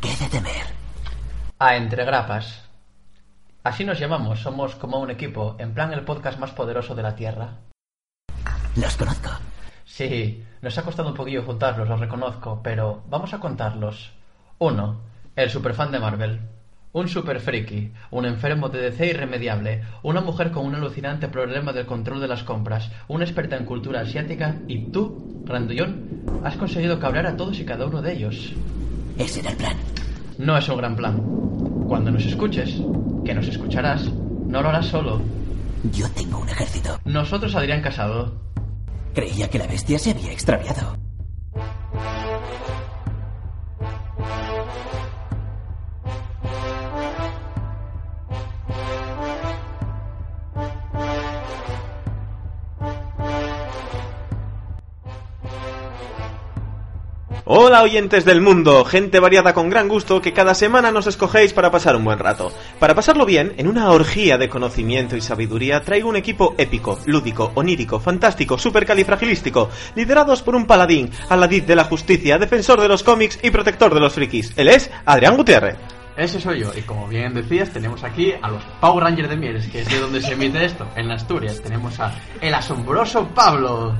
¿Qué de temer? A Entre Grapas. Así nos llamamos, somos como un equipo, en plan el podcast más poderoso de la Tierra. Los conozco. Sí, nos ha costado un poquillo juntarlos, lo reconozco, pero vamos a contarlos. Uno, el superfan de Marvel. Un super friki, un enfermo de DC irremediable, una mujer con un alucinante problema del control de las compras, una experta en cultura asiática y tú, Randullón, has conseguido cabrear a todos y cada uno de ellos. Ese era el plan. No es un gran plan. Cuando nos escuches, que nos escucharás, no lo harás solo. Yo tengo un ejército. Nosotros, Adrián Casado. Creía que la bestia se había extraviado. Hola oyentes del mundo, gente variada con gran gusto que cada semana nos escogéis para pasar un buen rato. Para pasarlo bien, en una orgía de conocimiento y sabiduría, traigo un equipo épico, lúdico, onírico, fantástico, supercalifragilístico, liderados por un paladín, aladid de la justicia, defensor de los cómics y protector de los frikis. Él es Adrián Gutiérrez. Ese soy yo, y como bien decías, tenemos aquí a los Power Rangers de Mieres, que es de donde se emite esto, en Asturias. Tenemos a el asombroso Pablo.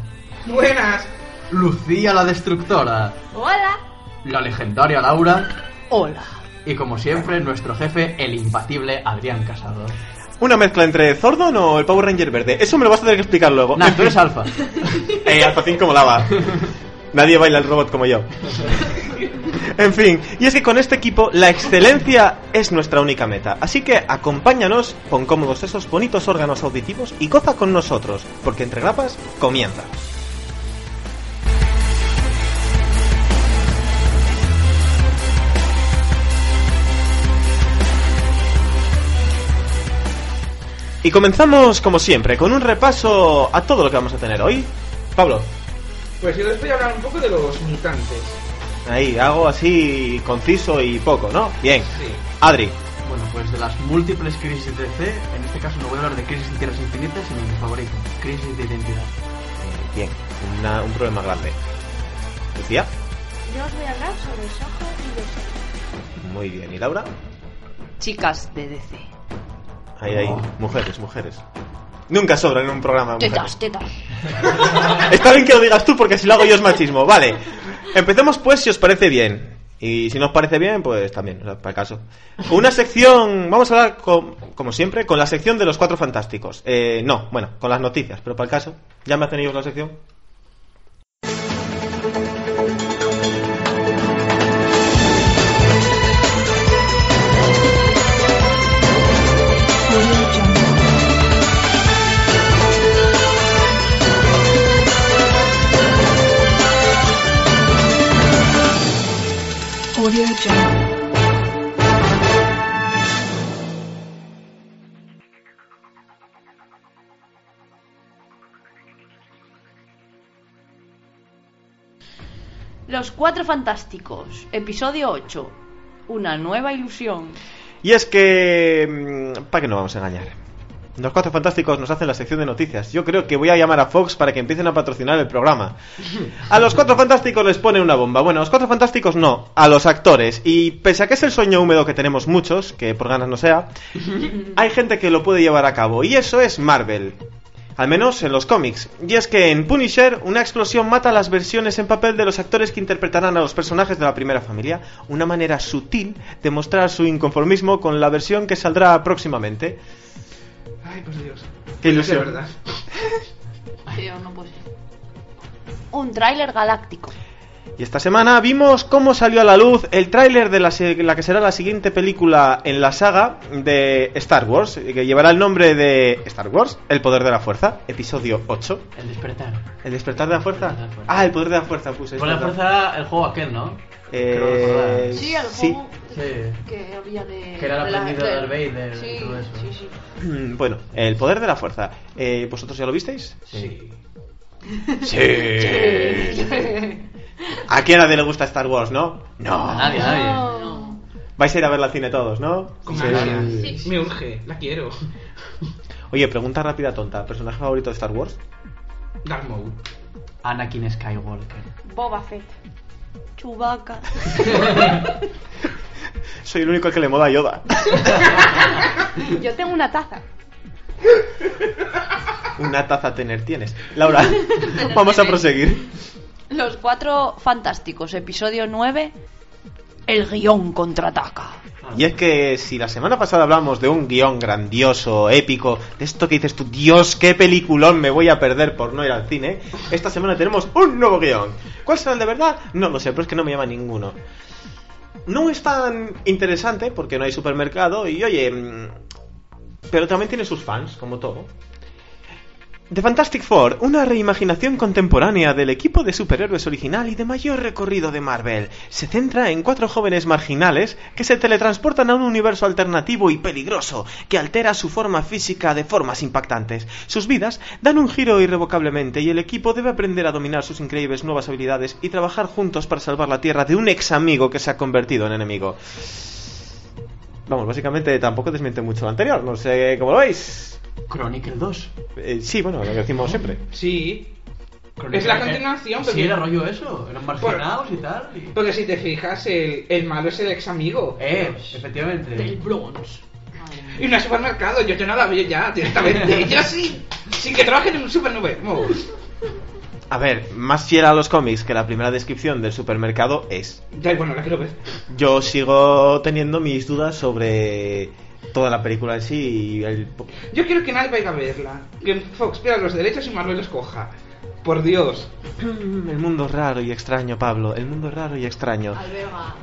Buenas. Lucía la Destructora. Hola. La legendaria Laura. Hola. Y como siempre, nuestro jefe, el imbatible Adrián Casado. ¿Una mezcla entre Zordon o el Power Ranger verde? Eso me lo vas a tener que explicar luego. Nah, tú eres alfa. Eh, Alpacín como lava. Nadie baila el robot como yo. En fin, y es que con este equipo la excelencia es nuestra única meta. Así que acompáñanos, pon cómodos esos bonitos órganos auditivos y goza con nosotros, porque entre grapas comienza. Y comenzamos, como siempre, con un repaso a todo lo que vamos a tener hoy. Pablo, Pues yo les voy a hablar un poco de los mutantes. ahí, algo así conciso y poco, ¿no? Bien. Sí. Adri, Bueno, pues de las múltiples crisis de DC, en este caso no voy a hablar de crisis en tierras infinitas, sino de mi favorito, crisis de identidad. eh, bien, una- un problema grande. Lucía, Yo os voy a hablar sobre Soho y Berserk. muy bien. ¿Y Laura? Chicas de DC. Ahí, ahí, mujeres, mujeres. Nunca sobran en un programa. mujeres. Tetas, tetas. Está bien que lo digas tú porque si lo hago yo es machismo. Vale. Empecemos pues si os parece bien. Y si no os parece bien, pues también, o sea, para el caso. Una sección, vamos a hablar con- como siempre, con la sección de los cuatro fantásticos. Eh, no, bueno, con las noticias, pero para el caso, ¿ya me hacen ellos la sección? Los Cuatro Fantásticos, episodio 8. Una nueva ilusión. Y es que... ¿Para qué no vamos a engañar? Los cuatro fantásticos nos hacen la sección de noticias. Yo creo que voy a llamar a Fox para que empiecen a patrocinar el programa. A los cuatro fantásticos les pone una bomba. Bueno, a los cuatro fantásticos no, a los actores. Y pese a que es el sueño húmedo que tenemos muchos, que por ganas no sea, hay gente que lo puede llevar a cabo. Y eso es Marvel. Al menos en los cómics. Y es que en Punisher, una explosión mata las versiones en papel de los actores que interpretarán a los personajes de la primera familia. Una manera sutil de mostrar su inconformismo con la versión que saldrá próximamente. Ay, pues Dios. Qué ilusión. De verdad. Tío, no puede ser. Un tráiler galáctico. Y esta semana vimos cómo salió a la luz el tráiler de la, se- la que será la siguiente película en la saga de Star Wars, que llevará el nombre de Star Wars, El Poder de la Fuerza, episodio 8. El despertar. ¿El despertar de la fuerza? El despertar de la fuerza. Ah, el poder de la fuerza puse. es Con la fuerza el juego aquel, ¿no? Eh. Sí, el juego Sí. Que había de. Que era el de la- aprendiz de de- Darth Vader y todo eso. sí, sí. Mm, Bueno, el poder de la fuerza. Eh, ¿Vosotros ya lo visteis? Sí. Sí. ¿A quién a nadie le gusta Star Wars, no? No. A nadie, a nadie. No. Vais a ir a verla al cine todos, ¿no? Con Sí. ansia. Sí. Me urge, la quiero. Oye, pregunta rápida tonta. ¿Personaje favorito de Star Wars? Dark Maul. Anakin Skywalker. Boba Fett. Chubaca. Soy el único que le mola a Yoda. Yo tengo una taza. Una taza tener tienes. Laura, vamos a proseguir. Los cuatro fantásticos, episodio 9. El guion contraataca. Y es que si la semana pasada hablamos de un guion grandioso, épico, de esto que dices tú, Dios, qué peliculón me voy a perder por no ir al cine, esta semana tenemos un nuevo guion. ¿Cuál será el de verdad? No lo sé, pero es que no me llama ninguno. No es tan interesante porque no hay supermercado y oye, mm, pero también tiene sus fans, como todo. The Fantastic Four, una reimaginación contemporánea del equipo de superhéroes original y de mayor recorrido de Marvel, se centra en cuatro jóvenes marginales que se teletransportan a un universo alternativo y peligroso que altera su forma física de formas impactantes. Sus vidas dan un giro irrevocablemente y el equipo debe aprender a dominar sus increíbles nuevas habilidades y trabajar juntos para salvar la Tierra de un ex amigo que se ha convertido en enemigo. Vamos, básicamente tampoco desmiente mucho lo anterior, no sé cómo lo veis. Chronicle 2. Eh, sí, bueno, lo que decimos siempre. Sí. Chronicle- Es la continuación, Sí, porque- era rollo eso. Eran marginados y tal. y- Porque si te fijas, el, el malo es el ex amigo. Eh, efectivamente. Del Bronx. Y no hay supermercado, yo, yo no la veo ya directamente. yo sí. Sí que trabajen en un supermercado. A ver, más fiel a los cómics que la primera descripción del supermercado es. Ya, bueno, la quiero ver. Yo sigo teniendo mis dudas sobre toda la película en sí y el... Yo quiero que nadie vaya a verla. Que Fox pierda los derechos y Marvel los coja. Por Dios. El mundo es raro y extraño, Pablo. El mundo es raro y extraño. Alberga.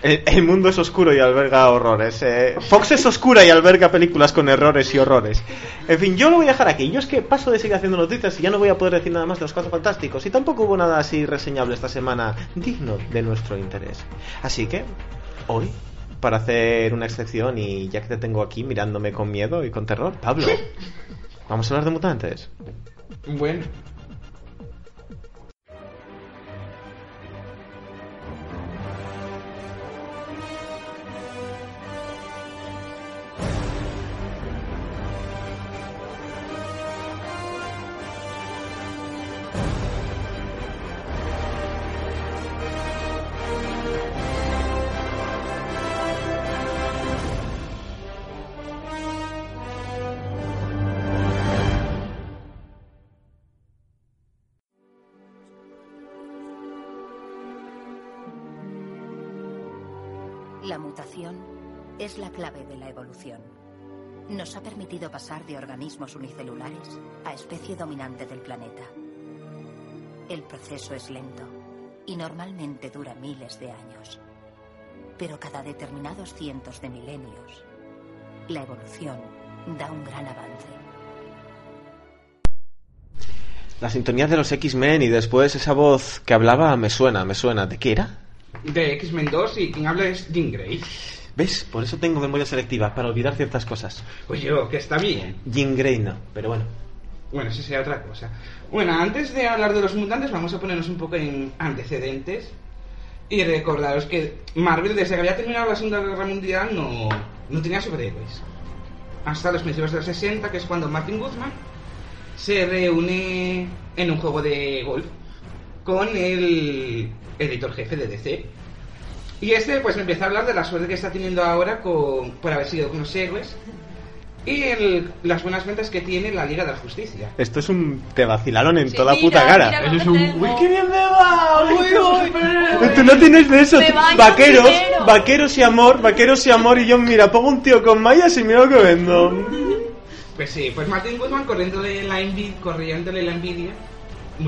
El, el mundo es oscuro y alberga horrores. eh. Fox es oscura y alberga películas con errores y horrores. En fin, yo lo voy a dejar aquí. Yo es que paso de seguir haciendo noticias y ya no voy a poder decir nada más de los cuatro fantásticos. Y tampoco hubo nada así reseñable esta semana digno de nuestro interés. Así que, hoy, para hacer una excepción y ya que te tengo aquí mirándome con miedo y con terror, Pablo, vamos a hablar de mutantes. Bueno. Evolución. Nos ha permitido pasar de organismos unicelulares a especie dominante del planeta. El proceso es lento y normalmente dura miles de años. Pero cada determinados cientos de milenios, la evolución da un gran avance. La sintonía de los X-Men y después esa voz que hablaba me suena, me suena. ¿De qué era? De X-Men 2 y quien habla es Jean Grey. ¿Ves? Por eso tengo memoria selectiva, para olvidar ciertas cosas. Pues yo, que está bien. Jean Grey no, pero bueno. Bueno, eso sería otra cosa. Bueno, antes de hablar de los mutantes, vamos a ponernos un poco en antecedentes. Y recordaros que Marvel, desde que había terminado la Segunda Guerra Mundial, no, no tenía superhéroes. Hasta los principios de los 60, que es cuando Martin Guzman se reúne en un juego de golf con el editor jefe de DC. Y este pues me empieza a hablar de la suerte que está teniendo ahora con, por haber sido con los héroes y el- las buenas ventas que tiene la Liga de la Justicia. Esto es un te vacilaron en Sí, toda mira, puta cara. mira Eso es un. tengo. ¡Uy, qué bien me va! ¡Uy, uy! Tú no tienes de eso. Vaqueros, primero. vaqueros y amor, vaqueros y amor. Y yo, mira, pongo un tío con mallas y mira lo que vendo. Pues sí, pues Martin Goodman corriéndole la envidia, corriéndole la envidia,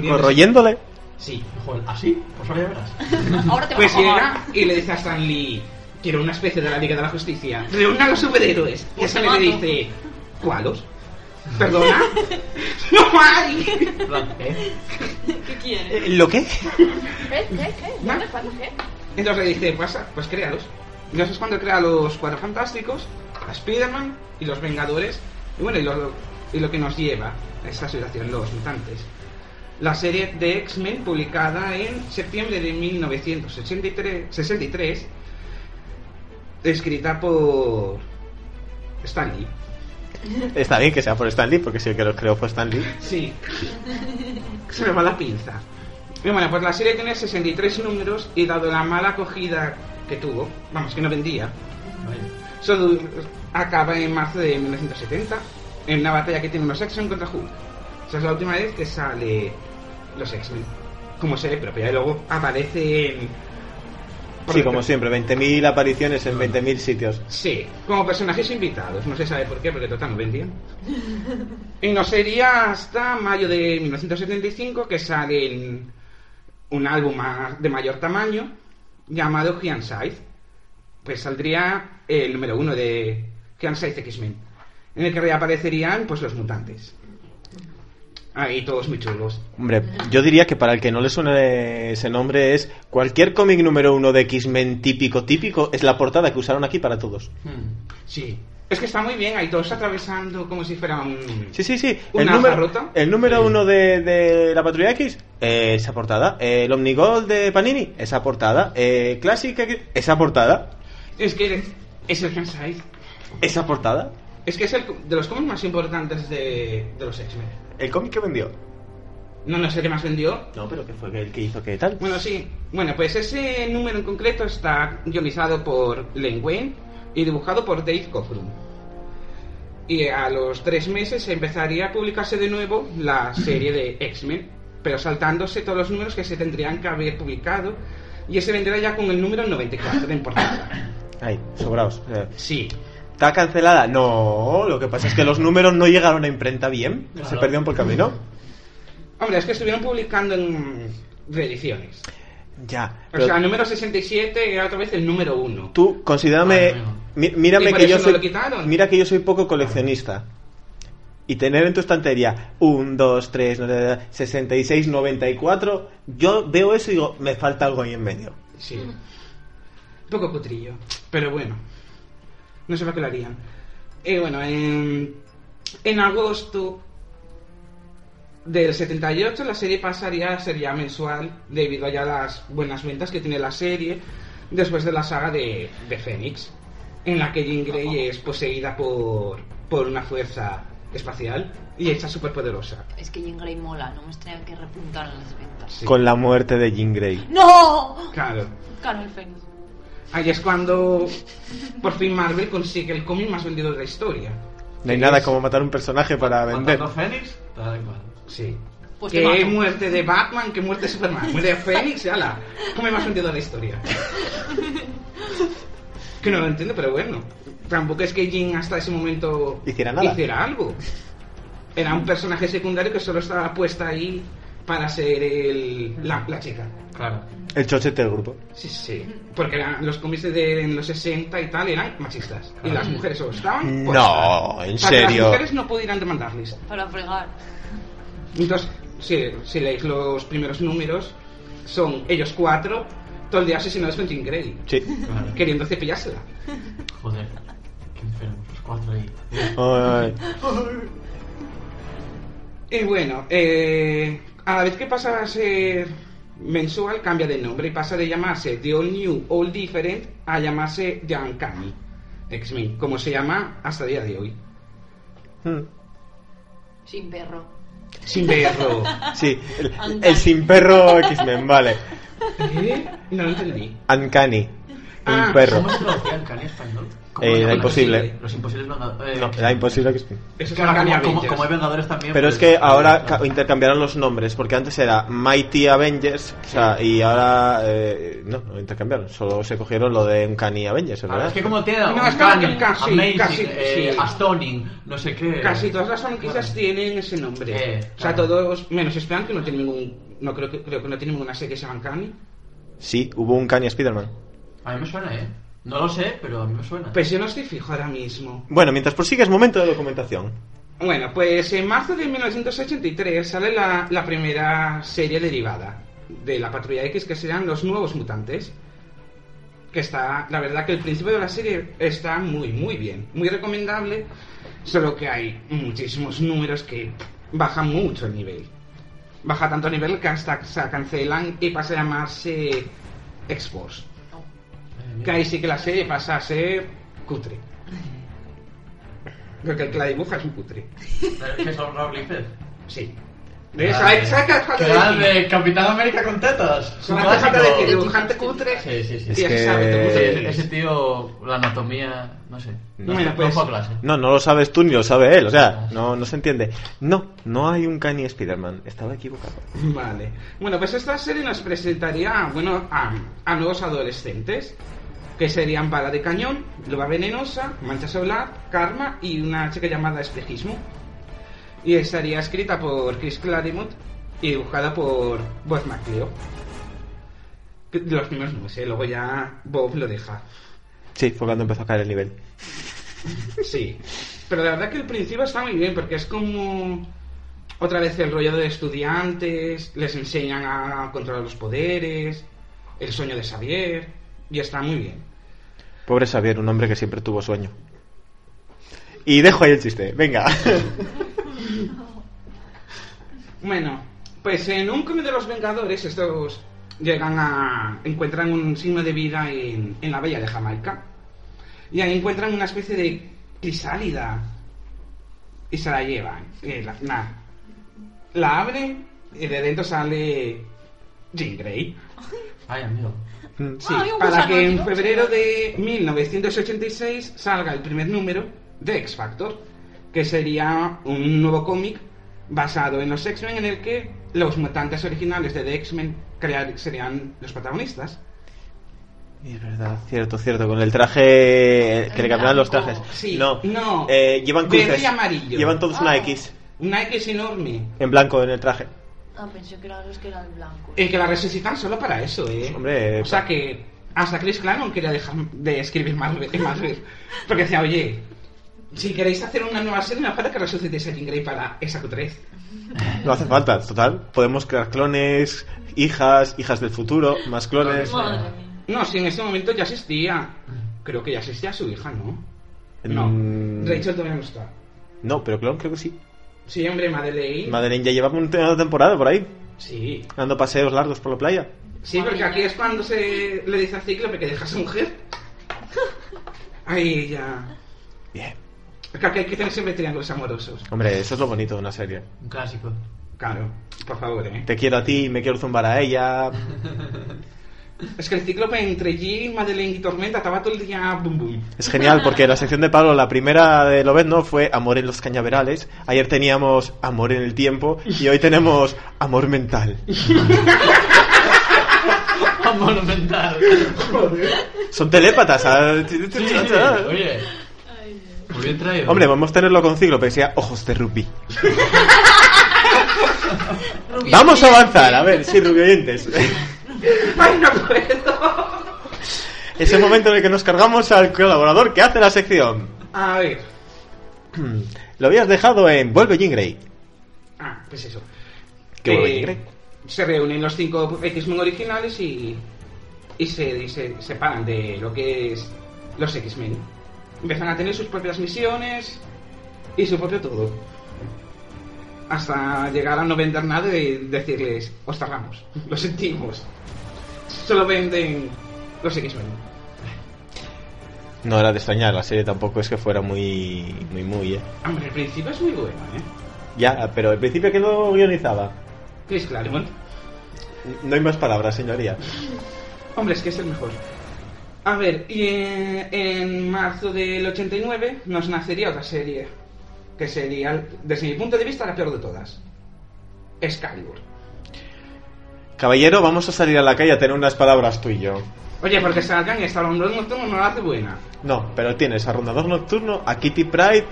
Corroyéndole. Sí. Joder, ¿así? Pues ahora ya verás. Ahora te Pues vas a llega y le dice a Stan Lee, quiero una especie de la Liga de la Justicia, reúna a los superhéroes. Y Pues Stan Lee le dice, ¿cuálos? ¿Perdona? ¡No hay! ¿eh? ¿Qué quieres? Eh, ¿Lo qué? ¿Qué? ¿Qué? ¿Qué? Entonces le dice, pues, pues créalos. Y entonces es cuando crea los Cuatro Fantásticos, a Spider-Man y los Vengadores. Y bueno, y lo, y lo que nos lleva a esta situación, los mutantes. La serie de X-Men publicada en septiembre de 1963, 63, escrita por Stan Lee. Está bien que sea por Stan Lee, porque si el que lo creó fue Stan Lee. Sí. Se me va la pinza. Y bueno, pues la serie tiene 63 números y dado la mala acogida que tuvo, vamos, que no vendía, solo acaba en marzo de 1970 en una batalla que tiene los X-Men contra Hulk. Esa es la última vez que sale los X-Men como serie propia y luego aparece en... Sí, como siempre, 20.000 apariciones en 20.000 sitios. Sí, como personajes invitados, no se sabe por qué, porque total no vendían. Y no sería hasta mayo de 1975 que sale en un álbum de mayor tamaño llamado Giant Scythe. Pues saldría el número uno de Giant Scythe X-Men, en el que reaparecerían pues los mutantes. Ahí todos muy chulos. Hombre, yo diría que para el que no le suene ese nombre es cualquier cómic número uno de X-Men típico, típico, es la portada que usaron aquí para todos. Hmm. Sí. Es que está muy bien, ahí todos atravesando como si fuera un... Sí, sí, sí. El ¿Una número, jarrota? el número uno de, de la Patrulla X, eh, esa portada. Eh, el Omnigol de Panini, esa portada. Eh, Classic esa portada. Es que es el Scythe. Esa portada. Es que es el, de los cómics más importantes de, de los X-Men. El cómic que vendió. No, no sé qué más vendió. No, pero que fue el que hizo que tal. Bueno, sí. Bueno, pues ese número en concreto está guionizado por Len Wayne y dibujado por Dave Cockrum. Y a los tres meses empezaría a publicarse de nuevo la serie de X-Men, pero saltándose todos los números que se tendrían que haber publicado. Y ese vendrá ya con el número 94 de importancia. Ahí, sobraos. Eh, Sí. ¿Está cancelada? No, lo que pasa es que los números no llegaron a imprenta bien. Se perdieron por camino. Hombre, es que estuvieron publicando en reediciones. Ya. O sea, el número 67 era otra vez el número 1. tú, considérame. Bueno, bueno. mí- mírame ¿Y por que yo no soy. Mira que yo soy poco coleccionista. Y tener en tu estantería 1, 2, 3, 66, 94. Yo veo eso y digo, me falta algo ahí en medio. Sí. Un poco cutrillo. Pero bueno. No sé para qué lo harían. Y bueno, en, en agosto del 78 la serie pasaría a ser ya mensual debido a ya las buenas ventas que tiene la serie después de la saga de, de Fénix, en la que Jean Grey es poseída por, por una fuerza espacial y hecha súper poderosa. Es que Jean Grey mola, no me extraña que repuntaran las ventas. Sí. Con la muerte de Jean Grey. ¡No! Claro. Claro, el Fénix. Ahí es cuando por fin Marvel consigue el cómic más vendido de la historia. No hay nada es- como matar un personaje para vender. Matando Fénix, tal cual. Sí. Pues que muerte de Batman, que muerte de Superman. Muerte de Fénix, ala. ¿Cómo más vendido de la historia? que no lo entiendo, pero bueno. Tampoco es que Jean hasta ese momento Hiciera nada. hiciera algo. Era un personaje secundario que solo estaba puesta ahí para ser el, la, la chica. Claro. El chochete del grupo. Sí, sí. Porque eran- los cómics de en los 60 y tal eran machistas. Y las mujeres solo estaban. por No, estar. en Para que serio. las mujeres no pudieran demandarles. Para fregar. Entonces, si, si leéis los primeros números, son ellos cuatro, todo el día asesinados con Jean Grey, Sí. Claro. queriendo cepillársela. Joder. Qué enfermos los cuatro ahí. Ay, Y bueno, eh, a la vez que pasa a ser mensual, cambia de nombre y pasa de llamarse The All New, All Different a llamarse The Uncanny X-Men, como se llama hasta el día de hoy. Mm. Sin perro. Sin verlo. Sí, el, el sin perro X-Men, vale. ¿Eh? No lo entendí. Uncanny. Un Ah, perro. ¿Cómo se traducía cani español? ¿Cómo Eh, imposible. Los imposibles vengadores. No, era imposible. Eso Es es que ahora, como, como, como hay vengadores también. Pero pues, es que ahora no. ca- intercambiaron los nombres, porque antes era Mighty Avengers, o sea, y ahora eh, no, no intercambiaron, solo se cogieron lo de Uncanny Avengers, Ahora, ¿verdad? es que como tiene No, es que Uncanny, casi- Amazing, casi, eh, sí. Astounding, no sé qué. Casi todas las franquicias tienen ese nombre. Eh, o sea, todos, menos Span, que no tiene ningún. No creo que, creo que no tiene ninguna serie que se llama Uncanny. Sí, hubo un Uncanny Spider-Man. A mí me suena, ¿eh? No lo sé, pero a mí me suena. Pues yo no estoy fijo ahora mismo. Bueno, mientras prosigues, momento de documentación. Bueno, pues en marzo de 1983 sale la, la primera serie derivada de la Patrulla X, que serán Los Nuevos Mutantes. Que está, la verdad que el principio de la serie está muy, muy bien. Muy recomendable, solo que hay muchísimos números que bajan mucho el nivel. Baja tanto el nivel que hasta se cancelan y pasa a llamarse X-Force. Que ahí sí que la serie pasa a ser cutre. Creo que el que la dibuja es un cutre. ¿Qué son Rob Liefeld? Sí. ¿Ves? ¿Sabes sabes qué hace falta decir? Grande, Capitán América con tetas. Falta clásico. decir dibujante cutre. Sí, sí, sí. Es que- Ese, tío, la anatomía, no sé. No, no pues- a clase. No, no lo sabes tú ni lo sabe él, o sea, no, no se entiende. No, no hay un Kanye Spider-Man, estaba equivocado. Vale. Bueno, pues esta serie nos presentaría, bueno, a, a nuevos adolescentes, que serían Bala de Cañón, Loba Venenosa, Mancha Solar, Karma y una chica llamada Espejismo. Y estaría escrita por Chris Claremont y dibujada por Bob De los primeros no sé, luego ya Bob lo deja. Sí, fue cuando empezó a caer el nivel. Sí. Pero la verdad que el principio está muy bien, porque es como otra vez el rollo de estudiantes, les enseñan a controlar los poderes, el sueño de Xavier, y está muy bien. Pobre Xavier, un hombre que siempre tuvo sueño. Y dejo ahí el chiste, venga. Bueno, pues en un cómic de los Vengadores, estos llegan a. encuentran un signo de vida en, en la bahía de Jamaica. Y ahí encuentran una especie de crisálida. Y se la llevan. Eh, la, na- la abren y de dentro sale. Jean Grey. Ay, amigo. Sí, Ay, un para que en febrero de 1986 salga el primer número de X Factor, que sería un nuevo cómic basado en los X-Men en el que los mutantes originales de The X-Men serían los protagonistas. Es verdad, cierto, cierto, con el traje que le cambiaban los trajes. Sí, no, no. eh, llevan Verde cruces. y amarillo. Llevan todos una Ah. X Una X enorme. en blanco en el traje. Ah, pensé que eran los que eran blancos. Y que la resucitan solo para eso, ¿eh? Hombre, o sea que hasta Chris Claremont quería dejar de escribir Marvel, en Marvel. Porque decía, oye, si queréis hacer una nueva serie, me falta que resucitéis a Jean Grey para esa Q3. No hace falta, total. Podemos crear clones, hijas, hijas del futuro, más clones. No, si en ese momento ya existía. Creo que ya existía su hija, ¿no? No. Rachel todavía no está. No, pero clon creo que sí. Sí, hombre, Madeleine. Madeleine ya llevaba una temporada por ahí, sí. dando paseos largos por la playa. Sí, porque aquí es cuando se le dice a Cíclope que deja a su mujer. Ahí ya. Bien. Es que aquí hay que tener siempre triángulos amorosos. Hombre, eso es lo bonito de una serie. Un clásico. Claro, por favor, ¿eh? Te quiero a ti, me quiero zumbar a ella. Es que el Cíclope entre Jean, Madeleine y Tormenta estaba todo el día bum bum. Es genial porque la sección de Pablo, la primera de Lobezno fue Amor en los cañaverales. Ayer teníamos Amor en el tiempo y hoy tenemos Amor mental. Amor mental. Son telépatas. Sí, sí, oye. Muy bien traído. Hombre, vamos a tenerlo con Cíclope, que sea ojos de rubí. Vamos a avanzar, a ver, sí, rubioyentes. ¡Ay, no puedo! Es el momento en el que nos cargamos al colaborador que hace la sección. A ver. Lo habías dejado en Vuelve Jean Grey. Ah, pues eso. ¿Qué vuelve Eh, Jean Grey? Se reúnen los cinco X-Men originales y, y, se, y se separan de lo que es los X-Men. Empiezan a tener sus propias misiones y su propio todo. Hasta llegar a no vender nada y decirles, os cerramos, lo sentimos. Solo venden los X-Men. No era de extrañar, la serie tampoco es que fuera muy, muy, muy, eh. Hombre, el principio es muy bueno, ¿eh? Ya, pero al principio que lo guionizaba. Chris Claremont. No hay más palabras, señoría. Hombre, es que es el mejor. A ver, y eh, en marzo del 89 nos nacería otra serie, que sería, desde mi punto de vista, la peor de todas. Excalibur. Caballero, vamos a salir a la calle a tener unas palabras tú y yo. Oye, porque salgan y esta rondón nocturno no la hace buena. No, pero tienes a Rondador Nocturno, a Kitty Pride.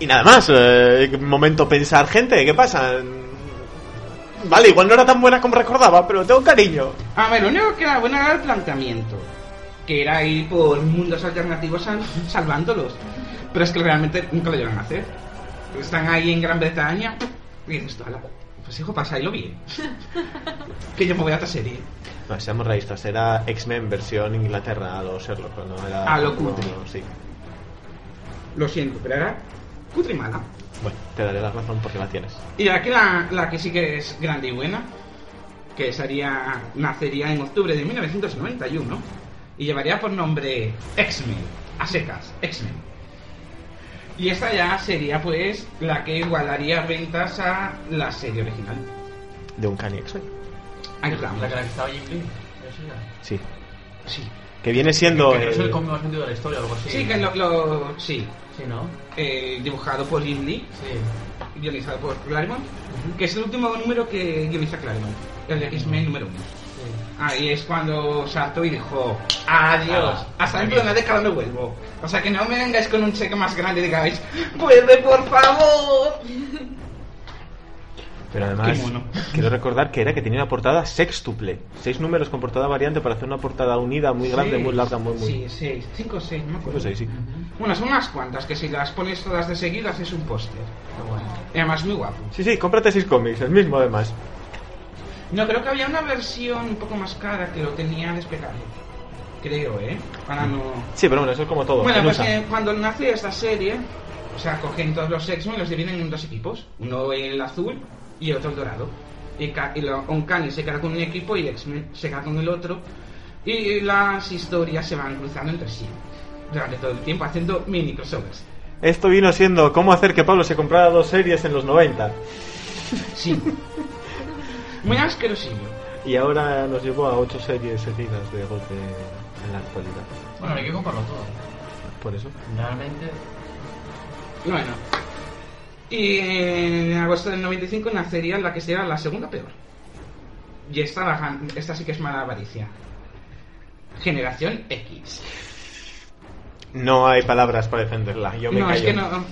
Y nada más. Eh, momento pensar, gente, ¿qué pasa? Vale, igual no era tan buena como recordaba, pero tengo cariño. A ver, lo único que era bueno era el planteamiento, que era ir por mundos alternativos sal- salvándolos. Pero es que realmente nunca lo llegan a hacer. Están ahí en Gran Bretaña y dices, tú, "Ala, pues hijo, pasáislo bien. que yo me voy a otra serie. No, seamos realistas, era X-Men versión Inglaterra a lo Sherlock, no era. A lo no, cutre. sí. Lo siento, pero era cutre y mala. Bueno, te daré la razón porque la tienes. Y aquí la, la que sí que es grande y buena, que sería, nacería en octubre de 1991 y llevaría por nombre X-Men, a secas, X-Men. Y esta ya sería pues la que igualaría ventas a la serie original. De un Kanye X-Men. Ahí La que estamos. la que estaba Jim Lee. Sí. Sí. Que viene siendo. Que no es el cómic más vendido de la historia o algo así. Sí, que lo, lo- sí. Sí, ¿no? Eh, dibujado por Jim Lee, Sí. guionizado por Claremont, que es el último número que guioniza Claremont, el de X-Men número uno. Ahí es cuando saltó y dijo, adiós, hasta dentro de una década no vuelvo. O sea que no me vengáis con un cheque más grande y digáis, vuelve por favor. Pero además, quiero recordar que era que tenía una portada sextuple. Seis números con portada variante para hacer una portada unida muy grande, muy larga, muy, muy. Sí, seis, cinco o seis, no me acuerdo. Cinco, seis, sí. Bueno, son unas cuantas que si las pones todas de seguida haces un póster. Qué bueno. Y además muy guapo. Sí, sí, cómprate seis cómics, el mismo además. No, creo que había una versión un poco más cara que lo tenía despegado. Creo, ¿eh? Para no... Sí, pero bueno, eso es como todo. Bueno, en pues que cuando nace esta serie, o sea, cogen todos los X-Men y los dividen en dos equipos. Uno el azul y otro el dorado. Y, y lo, Uncanny se queda con un equipo y X-Men se queda con el otro. Y las historias se van cruzando entre sí. Durante todo el tiempo, haciendo mini crossovers. Esto vino siendo cómo hacer que Pablo se comprara dos series en los 90. Sí. Muy asquerosillo. Y ahora nos llevó a ocho series seguidas de golpe en la actualidad. Bueno, hay que comprarlo todo. Por eso. Realmente. Bueno. Y en agosto del 95 nacería la que será la segunda peor. Y esta, la- esta sí que es mala avaricia. Generación X. No hay palabras para defenderla. Yo me no, callo. es que no,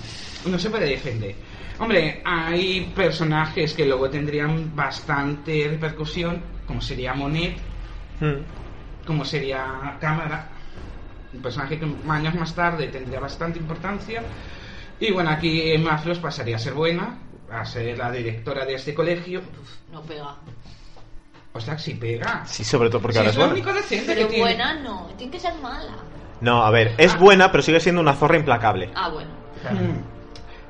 no se puede defender. Hombre, hay personajes que luego tendrían bastante repercusión, como sería Monet, Mm. como sería Cámara, un personaje que años más tarde tendría bastante importancia. Y bueno, aquí Emma Frost pasaría a ser buena, a ser la directora de este colegio. No pega. O sea, que si pega. Sí, sobre todo porque Sí, ahora es es lo buena. único decente Pero que tiene. buena no, tiene que ser mala. No, a ver, es buena, pero sigue siendo una zorra implacable. Ah, bueno. Mm.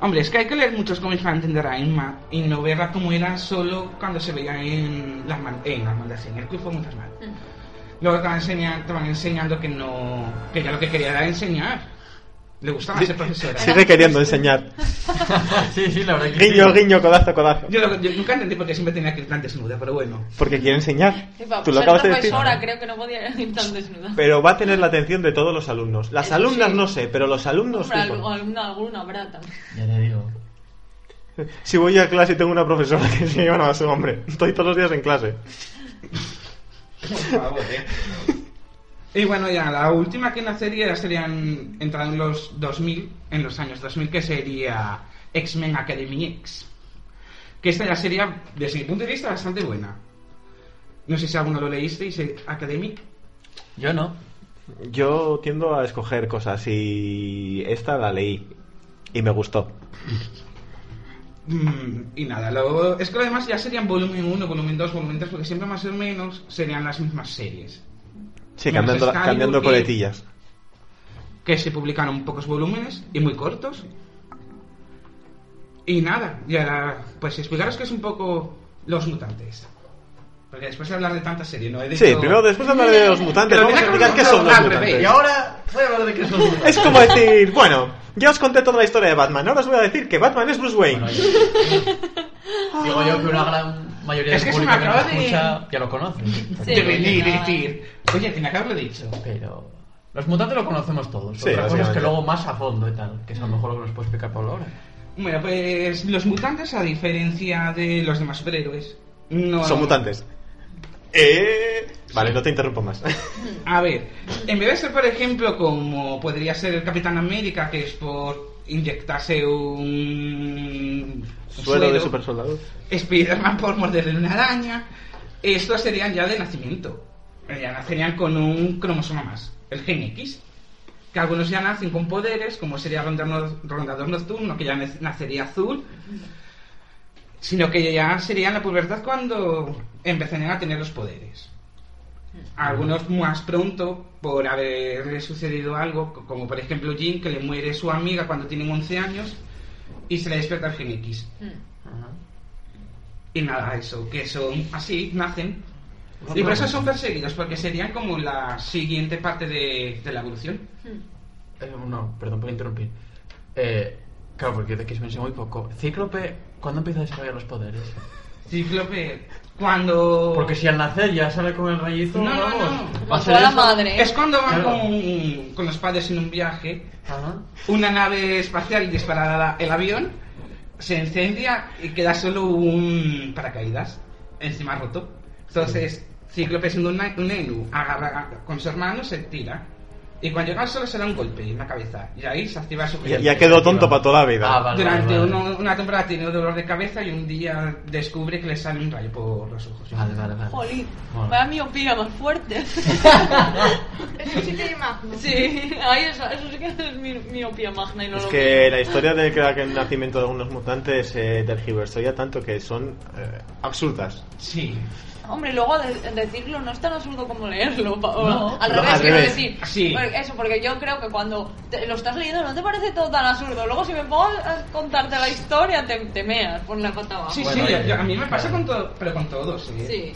Hombre, es que hay que leer muchos cómics para entender a Emma y no verla como era solo cuando se veía en las, en las mandas en el club fue muy mal. Mm. Luego te van, enseñando, te van enseñando que no que ella lo que quería era enseñar. Le gustaba ser profesora. Sigue queriendo enseñar. sí, sí, la verdad que Guiño, sí. guiño, codazo, codazo. Yo, lo- yo nunca entendí por qué siempre tenía que ir tan desnuda, pero bueno. Porque quiere enseñar. Epa, Tú lo ser acabas de decir. profesora creo que no podía ir tan desnuda. Pero va a tener la atención de todos los alumnos. Las Eso alumnas sí. no sé, pero los alumnos Hombre, fijo. algo- alguna, alguna habrá también. Ya te digo. Si voy a clase y tengo una profesora que se llama a su hombre. Estoy todos los días en clase. Por favor, eh. Y bueno, ya la última que nacería ya serían entrando en los 2000, en los años 2000, que sería X-Men Academy X. Que esta ya sería, desde mi punto de vista, bastante buena. No sé si alguno lo leísteis, eh, Academy. Yo no. Yo tiendo a escoger cosas y esta la leí y me gustó. Mm, y nada, luego, es que lo demás ya serían volumen 1, volumen 2, volumen 3, porque siempre más o menos serían las mismas series. Sí, cambiando, Excalibur cambiando coletillas. que se publicaron pocos volúmenes y muy cortos. Y nada, y ahora, pues explicaros que es un poco los mutantes. Porque después de hablar de tanta serie, no he dicho... Sí, primero después de hablar de los mutantes, Pero vamos a explicar qué son los revés. mutantes. Y ahora voy a hablar de qué son los Es como decir, bueno, ya os conté toda la historia de Batman, ahora os voy a decir que Batman es Bruce Wayne. Bueno, yo- Digo yo que una gran mayoría Es del que público me que nos de- escucha ya lo conoce. Sí. de venir y decir, oye, que haberlo dicho. Pero los mutantes lo conocemos todos. Sí, Otra cosa es que luego más a fondo y tal, que es a lo mejor lo que nos puede explicar Pablo ahora. Bueno, pues los mutantes, a diferencia de los demás superhéroes, no... Son mutantes. Eh... Vale, no te interrumpo más. A ver, en vez de ser, por ejemplo, como podría ser el Capitán América, que es por inyectarse un Suelo de super soldado. Spider-Man por morderle una araña, estos serían ya de nacimiento. Eh, Ya nacerían con un cromosoma más, el gen X. Que algunos ya nacen con poderes, como sería Rondador, Rondador Nocturno, que ya nacería azul, sino que ya sería en la pubertad cuando empezarían a tener los poderes. Algunos más pronto por haberle sucedido algo, co- como por ejemplo Jim, que le muere su amiga cuando tienen 11 años y se le despierta el gen X. Mm. Y nada, eso, que son así, nacen. Y por eso son perseguidos, porque serían como la siguiente parte de, de la evolución. Mm. Eh, no, perdón por interrumpir. Eh, Claro, porque de X-Men sé muy poco. Cíclope, ¿cuándo empieza a desarrollar los poderes? Cíclope, cuando... Porque si al nacer ya sale con el rayito, No, no, vamos. no. va a ser la madre. Es cuando van Claro. con, con los padres en un viaje, Ajá. una nave espacial dispara el avión, se incendia y queda solo un paracaídas encima roto. Entonces, Cíclope siendo un, un Enu, agarra con su hermano, se tira. Y cuando llega al suelo se da un golpe en la cabeza. Y ahí se activa su Ya, ya quedó tonto para toda la vida. Ah, vale, Durante vale, vale. uno- una temporada tiene dolor de cabeza y un día descubre que le sale un rayo por los ojos. Vale, vale, vale. Jolín, Bueno. vaya miopía más fuerte. Eso sí que magno. sí, ahí eso, eso sí que es mi, miopía magna y no Es lo que la historia del el nacimiento de algunos mutantes eh, tergiversó ya tanto que son eh, absurdas. Sí. Hombre, luego de- decirlo no es tan absurdo como leerlo. pa- o- No, al revés, al quiero revés. decir. Sí. Porque- Eso, porque yo creo que cuando te- lo estás leyendo no te parece todo tan absurdo. Luego, si me pongo a contarte la historia, te, te meas por la pata abajo. Sí, Bueno, sí, yo- a mí me pasa con todo, pero con todos, ¿eh? Sí.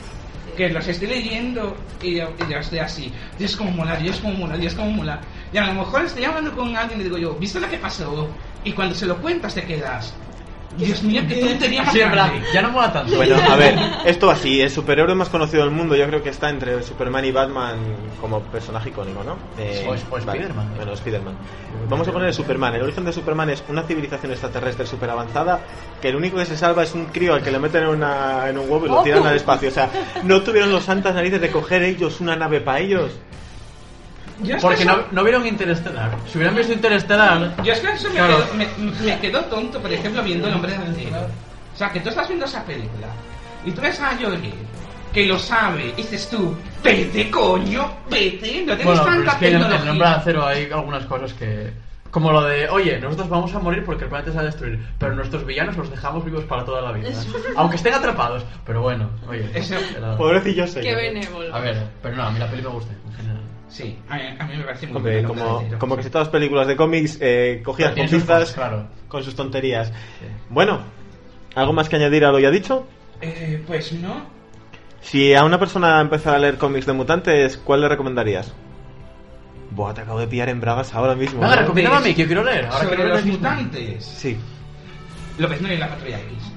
Que los estoy leyendo y yo, y yo estoy así, Dios como mola, Dios como mola, Dios como mola. Y a lo mejor estoy hablando con alguien y digo yo, ¿viste lo que pasó? Y cuando se lo cuentas te quedas, Dios mío, que Sí, plan, grande. ya no mola tanto. Bueno, a ver, esto así, el superhéroe más conocido del mundo yo creo que está entre Superman y Batman como personaje icónico, ¿no? Eh, O es- o Spiderman. Bueno, Spiderman. Vamos a poner el Superman. El origen de Superman es una civilización extraterrestre súper avanzada que el único que se salva es un crío al que le meten en, una- en un huevo y lo tiran al espacio. O sea, no tuvieron los santas narices de coger ellos una nave para ellos. Yo es que Porque eso- no, no vieron Interestelar. Si hubieran visto Interestelar. Yo es que eso me, Claro. quedo, me, me quedó tonto, por ejemplo, viendo El Hombre de Acero. O sea, que tú estás viendo esa película y tú ves a Jolie, que lo sabe, y dices tú, vete coño, vete, no tienes Bueno, pero tanta es que en, en el nombre de acero hay algunas cosas que. Como lo de, oye, nosotros vamos a morir porque el planeta se va a destruir, pero nuestros villanos los dejamos vivos para toda la vida. Aunque estén atrapados. Pero bueno, oye. Eso- era- Pobrecillos Qué ellos. benévolo. A ver, pero no, a mí la peli me gusta en general. Sí, a mí, a mí me parece muy Hombre, como, Acero. como que si todas las películas de cómics eh, cogías Pero con claro. con sus tonterías. Bueno, ¿algo más que añadir a lo ya dicho? Eh, pues no. Si a una persona empezara a leer cómics de mutantes, ¿cuál le recomendarías? Buah, te acabo de pillar en bragas ahora mismo. Venga, ¿no? recomiéndame a mí, que yo quiero leer. Ahora Sobre quiero los mutantes. Sí. López no y la Patrulla X.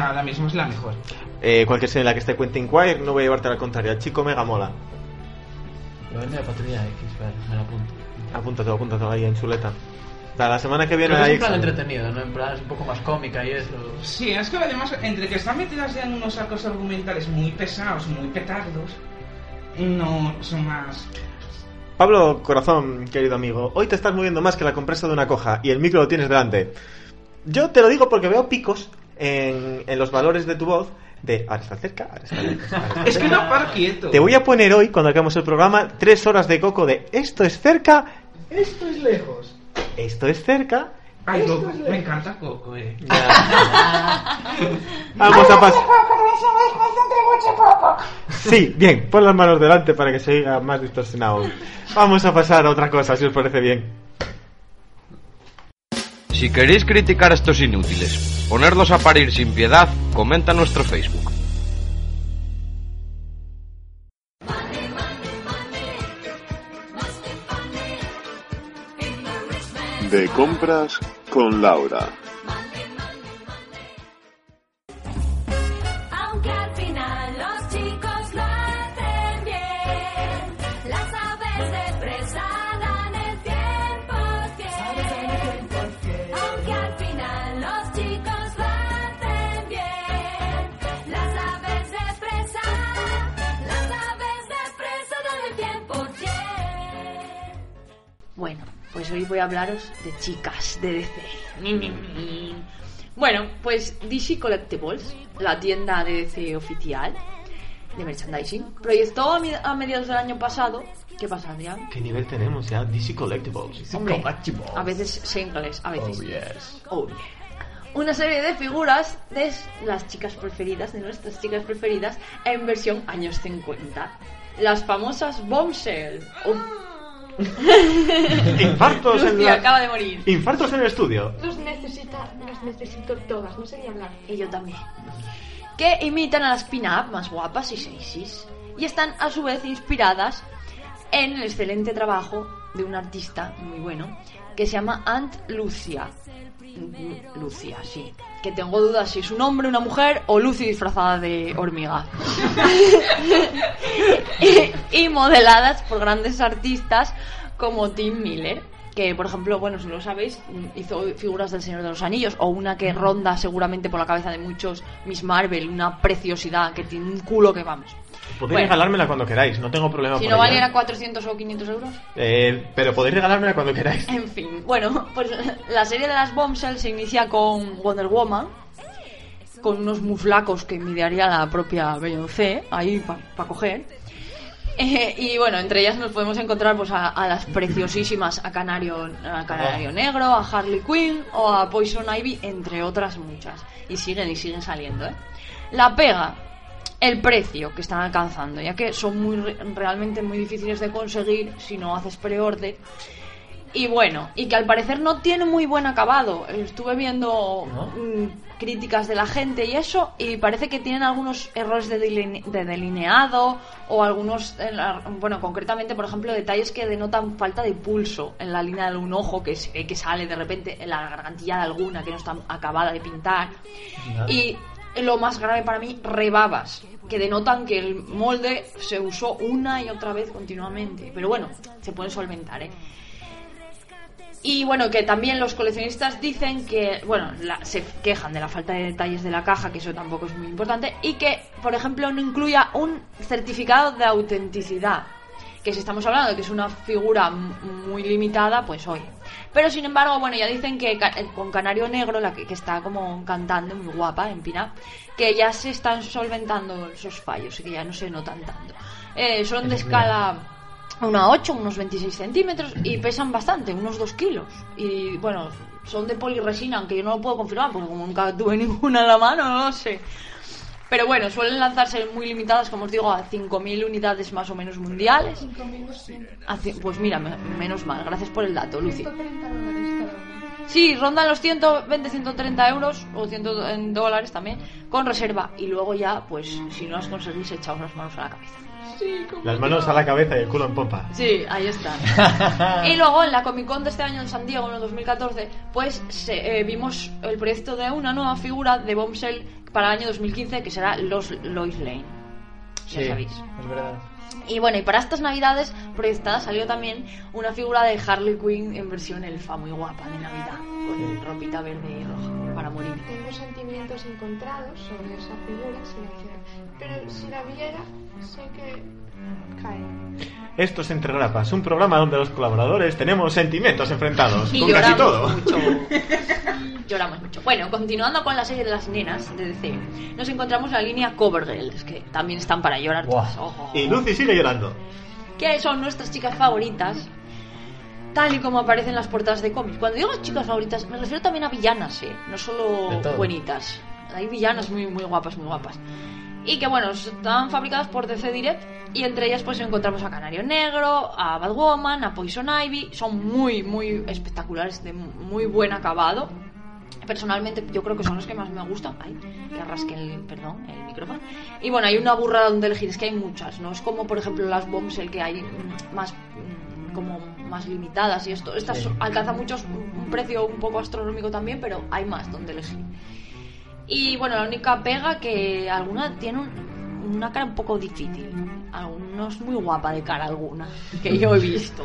Ahora mismo es la mejor. Eh, cualquier sea en la que esté Quentin Quire, no voy a llevarte a la contraria. El chico mega mola. Lo vende de Patrulla X, vale, me lo apunto. Apúntatelo, apúntatelo ahí en chuleta. Para la semana que viene Creo que es hay en plan examen. entretenido, ¿no? En plan es un poco más cómica y eso. Sí, es que además, entre que están metidas ya en unos arcos argumentales muy pesados, muy petardos, no son más. Pablo Corazón, querido amigo, hoy te estás moviendo más que la compresa de una coja y el micro lo tienes delante. Yo te lo digo porque veo picos en, en los valores de tu voz de ahora está cerca, ahora está lejos, ahora está Es que no paro quieto. Te voy a poner hoy, cuando acabemos el programa, tres horas de coco de esto es cerca, esto es lejos, esto es cerca. Ay, esto Coco, es me lejos. encanta Coco, eh. Vamos a pasar. Sí, bien, pon las manos delante para que se oiga más distorsionado. Vamos a pasar a otra cosa, si os parece bien. Si queréis criticar a estos inútiles, ponerlos a parir sin piedad, comenta nuestro Facebook. De compras con Laura. Hoy voy a hablaros de chicas de DC. Bueno, pues DC Collectibles, la tienda de DC oficial de merchandising, proyectó a, mediados del año pasado. ¿Qué pasa, Adrián? ¿Qué nivel tenemos ya? DC Collectibles. Hombre, a veces sé inglés, a veces. Oh, yes. Oh, yeah. Una serie de figuras de las chicas preferidas, de nuestras chicas preferidas, en versión años 50. Las famosas Bombshell. Uf, Infartos en la... acaba de morir. Infartos en el estudio. Los necesita, las necesito todas, no sé ni hablar. Y yo también. Que imitan a las pin-up más guapas y sexys. Y están a su vez inspiradas en el excelente trabajo de un artista muy bueno que se llama Aunt Lucia. Lucia, sí. Que tengo dudas si es un hombre, una mujer o Lucy disfrazada de hormiga. y, y modeladas por grandes artistas como Tim Miller. Que, por ejemplo, bueno, si lo sabéis, hizo figuras del Señor de los Anillos, o una que ronda seguramente por la cabeza de muchos, Miss Marvel, una preciosidad que tiene un culo que vamos. Podéis Bueno. regalármela cuando queráis, no tengo problema Si por no ello. valiera 400 o 500 euros. Eh, pero podéis regalármela cuando queráis. En fin, bueno, pues la serie de las Bombshell se inicia con Wonder Woman, con unos muflacos que envidiaría la propia Beyoncé, ahí para coger. Eh, y bueno, entre ellas nos podemos encontrar pues a, a las preciosísimas, a Canario, a Canario Negro, a Harley Quinn o a Poison Ivy, entre otras muchas. Y siguen y siguen saliendo, ¿eh? La pega, el precio que están alcanzando, ya que son muy re- realmente muy difíciles de conseguir si no haces preorden. Y bueno, y que al parecer no tiene muy buen acabado. Estuve viendo mm, críticas de la gente y eso, y parece que tienen algunos errores de, deline- de delineado o algunos, en la- bueno, concretamente, por ejemplo, detalles que denotan falta de pulso en la línea de un ojo que se ve que sale de repente en la gargantilla de alguna que no está acabada de pintar. Y lo más grave para mí, rebabas, que denotan que el molde se usó una y otra vez continuamente. Pero bueno, se puede solventar, ¿eh? Y bueno, que también los coleccionistas dicen que, bueno, la- se quejan de la falta de detalles de la caja, que eso tampoco es muy importante, y que, por ejemplo, no incluya un certificado de autenticidad. Que si estamos hablando de que es una figura muy limitada, pues oye. Pero sin embargo, bueno, ya dicen que eh, con Canario Negro, la que, que está como cantando, muy guapa, en Pina, que ya se están solventando esos fallos y que ya no se notan tanto. Eh, son de escala una 8, unos 26 centímetros y pesan bastante, unos 2 kilos. Y bueno, son de poliresina, aunque yo no lo puedo confirmar porque como nunca tuve ninguna en la mano, no lo sé. Pero bueno, suelen lanzarse muy limitadas, como os digo, a 5.000 unidades más o menos mundiales. 5.200. A ci- Pues mira, me- menos mal, gracias por el dato, Lucy. 130 dólares cada uno. Sí, rondan los 120, 130 euros o 100 en dólares también, con reserva. Y luego ya, pues si no las conseguís, echaos las manos a la cabeza. Sí, Las manos a la cabeza y el culo en pompa. Sí, ahí está. y luego en la Comic Con de este año en San Diego, en el 2014, pues se- eh, vimos el proyecto de una nueva figura de Bombshell para el año 2015 que será los Lois Lane. Ya Sí, sabéis. es verdad. Y bueno, y para estas navidades proyectada salió también una figura de Harley Quinn en versión elfa, muy guapa de Navidad, con ropita verde y roja, para morir. Tengo sentimientos encontrados sobre esa figura. Pero si la viera, sé que. Esto es Entre Grapas, un programa donde los colaboradores tenemos sentimientos enfrentados Y con casi todo. mucho. lloramos mucho. Bueno, continuando con la serie de las nenas de DC, nos encontramos la línea Covergirls, que también están para llorar. Todas, ojo. Y Lucy sigue llorando. que son nuestras chicas favoritas, tal y como aparecen en las portadas de cómics. Cuando digo chicas favoritas, me refiero también a villanas, ¿eh? no solo buenitas. Hay villanas muy, muy guapas, muy guapas. Y que bueno, están fabricadas por DC Direct y entre ellas pues encontramos a Canario Negro, a Batwoman, a Poison Ivy. Son muy, muy espectaculares, de muy buen acabado. Personalmente yo creo que son los que más me gustan. Ay, que rasque el, perdón, el micrófono. Y bueno, hay una burrada donde elegir, es que hay muchas, ¿no? Es como por ejemplo las bombs, el que hay más mm, como más limitadas y esto. Estas Sí. alcanzan muchos un precio un poco astronómico también, pero hay más donde elegir. Y bueno, la única pega que alguna tiene un- una cara un poco difícil. Algunos muy guapa de cara alguna, que yo he visto.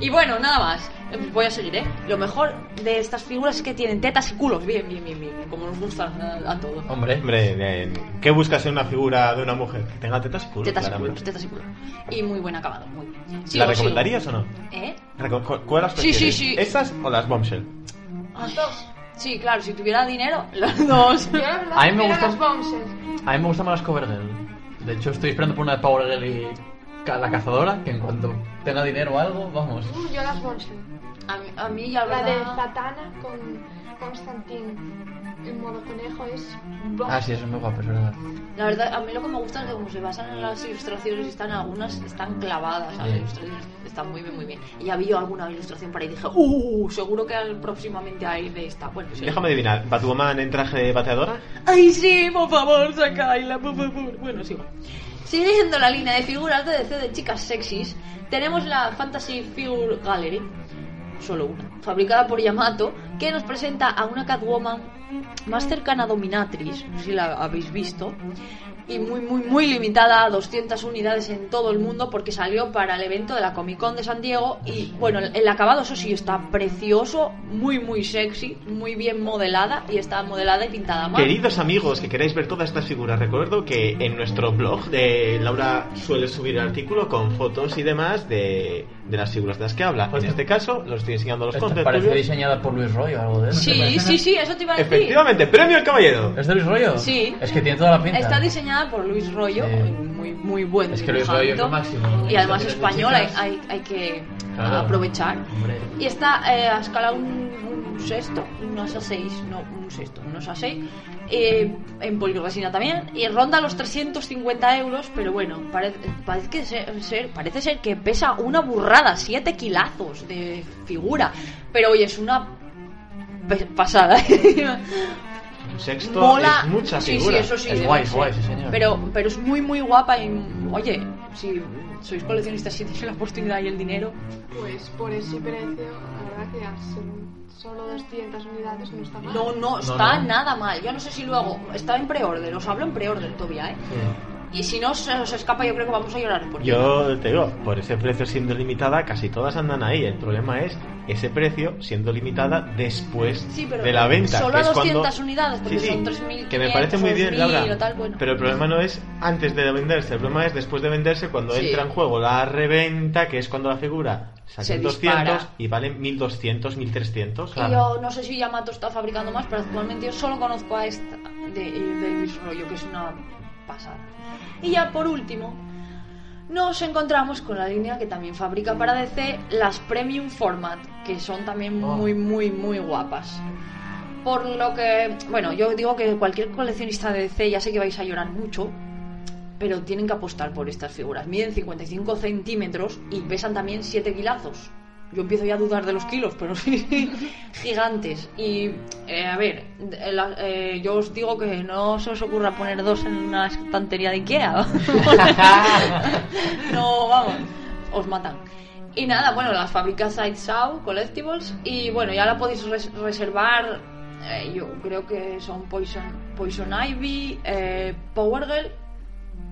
Y bueno, nada más. Voy a seguir, ¿eh? Lo mejor de estas figuras es que tienen tetas y culos. Bien, bien, bien, bien. Como nos gustan a, a todos. Hombre, Hombre. ¿qué buscas en una figura de una mujer? Que tenga tetas y culo, Tetas y culos, tetas y culos. Y muy buen acabado, muy bien. ¿La Sigo, recomendarías o no? ¿Eh? Reco- cu- ¿Cuál las Sí, sí, sí. ¿Esas o las bombshell? Ay, Sí, claro, si tuviera dinero, las dos. Yo la verdad A mí me prefiero gustan- las bombshells. a mí me gustan más las Covergirl. De hecho, estoy esperando por una de Power Girl y ca- la cazadora, que en cuanto tenga dinero o algo, vamos. Uh, yo las bombshells. A mí, a mí ya La de verdad... Zatanna con Constantine en modo conejo es... Ah, sí, eso es muy guapo, es verdad. La verdad, a mí lo que me gusta es que como se basan en las ilustraciones y están algunas están clavadas, las Sí. ilustraciones están muy bien, muy bien. Y había alguna ilustración por ahí y dije, ¡uh! Seguro que al- próximamente hay de esta. Bueno, sí. Déjame adivinar, ¿Batwoman en traje de bateadora? ¡Ay, sí! Por favor, sacáisla, por favor. Bueno, sigo. Siguiendo la línea de figuras de DC de chicas sexys, tenemos la Fantasy Figure Gallery, solo una, fabricada por Yamato, que nos presenta a una Catwoman más cercana a Dominatrix, no sé si la habéis visto, y muy, muy, muy limitada a 200 unidades en todo el mundo porque salió para el evento de la Comic Con de San Diego y bueno, el, acabado eso sí está precioso, muy, muy sexy, muy bien modelada y está modelada y pintada mano. Queridos amigos que queráis ver todas estas figuras, recuerdo que en nuestro blog de Laura suele subir el artículo con fotos y demás de, de las figuras de las que habla. En este caso, los estoy enseñando a los conceptos. parece diseñada por Luis Roy o algo de eso. ¿te Sí, sí, sí, eso te iba a decir. Efectivamente, premio al caballero. ¿Es de Luis Rollo? Sí. Es que tiene toda la pinta. Está diseñada por Luis Rollo, muy, muy buen Es que Luis Rollo es lo máximo. Y además español hay, hay, hay que Claro. aprovechar. Hombre. Y está eh, a escala un, un sexto, unos a 6, no, un sexto, unos a 6. en poliresina también. Y ronda los 350 euros, pero bueno, parece, parece, que ser, parece ser que pesa una burrada, 7 kilazos de figura. Pero oye, es una pasada. Un sexto Mola. es mucha Sí, figura. sí, eso sí. Es guay, es guay, sí, señor. Pero, pero es muy, muy guapa y, oye, si sois coleccionistas y tenéis la oportunidad y el dinero, Pues por ese precio, la verdad que solo 200 unidades no está mal. no, no está nada mal. Yo no sé si luego está en preorden, os hablo en preorden todavía, ¿eh? Y si no se os escapa, yo creo que vamos a llorar por. Yo te digo, por ese precio siendo limitada, casi todas andan ahí. El problema es ese precio siendo limitada después Sí, pero de la venta. solo que a es cuando- 200 unidades, porque Sí, sí, son 3.500 Que me parece muy bien, 2.000 Laura. tal, bueno. Pero el problema no es antes de venderse, el problema es después de venderse cuando entra en juego la reventa, que es cuando la figura sale Se en 200 dispara. y vale 1200, 1300. Y yo no sé si Yamato está fabricando más, pero actualmente yo solo conozco a esta de, de Luis Rollo, que es una pasada. Y ya por último, nos encontramos con la línea que también fabrica para DC las Premium Format, que son también Oh. muy, muy, muy guapas. Por lo que, bueno, yo digo que cualquier coleccionista de DC, ya sé que vais a llorar mucho, pero tienen que apostar por estas figuras. Miden 55 centímetros y pesan también 7 kilazos. Yo empiezo ya a dudar de los kilos, pero sí, gigantes. Y, eh, a ver, eh, yo os digo que no se os ocurra poner dos en una estantería de Ikea. no, vamos, os matan. Y nada, bueno, las fabrica Side Saw Collectibles y bueno, ya la podéis res- reservar. eh, yo creo que son Poison, Poison Ivy, Power Girl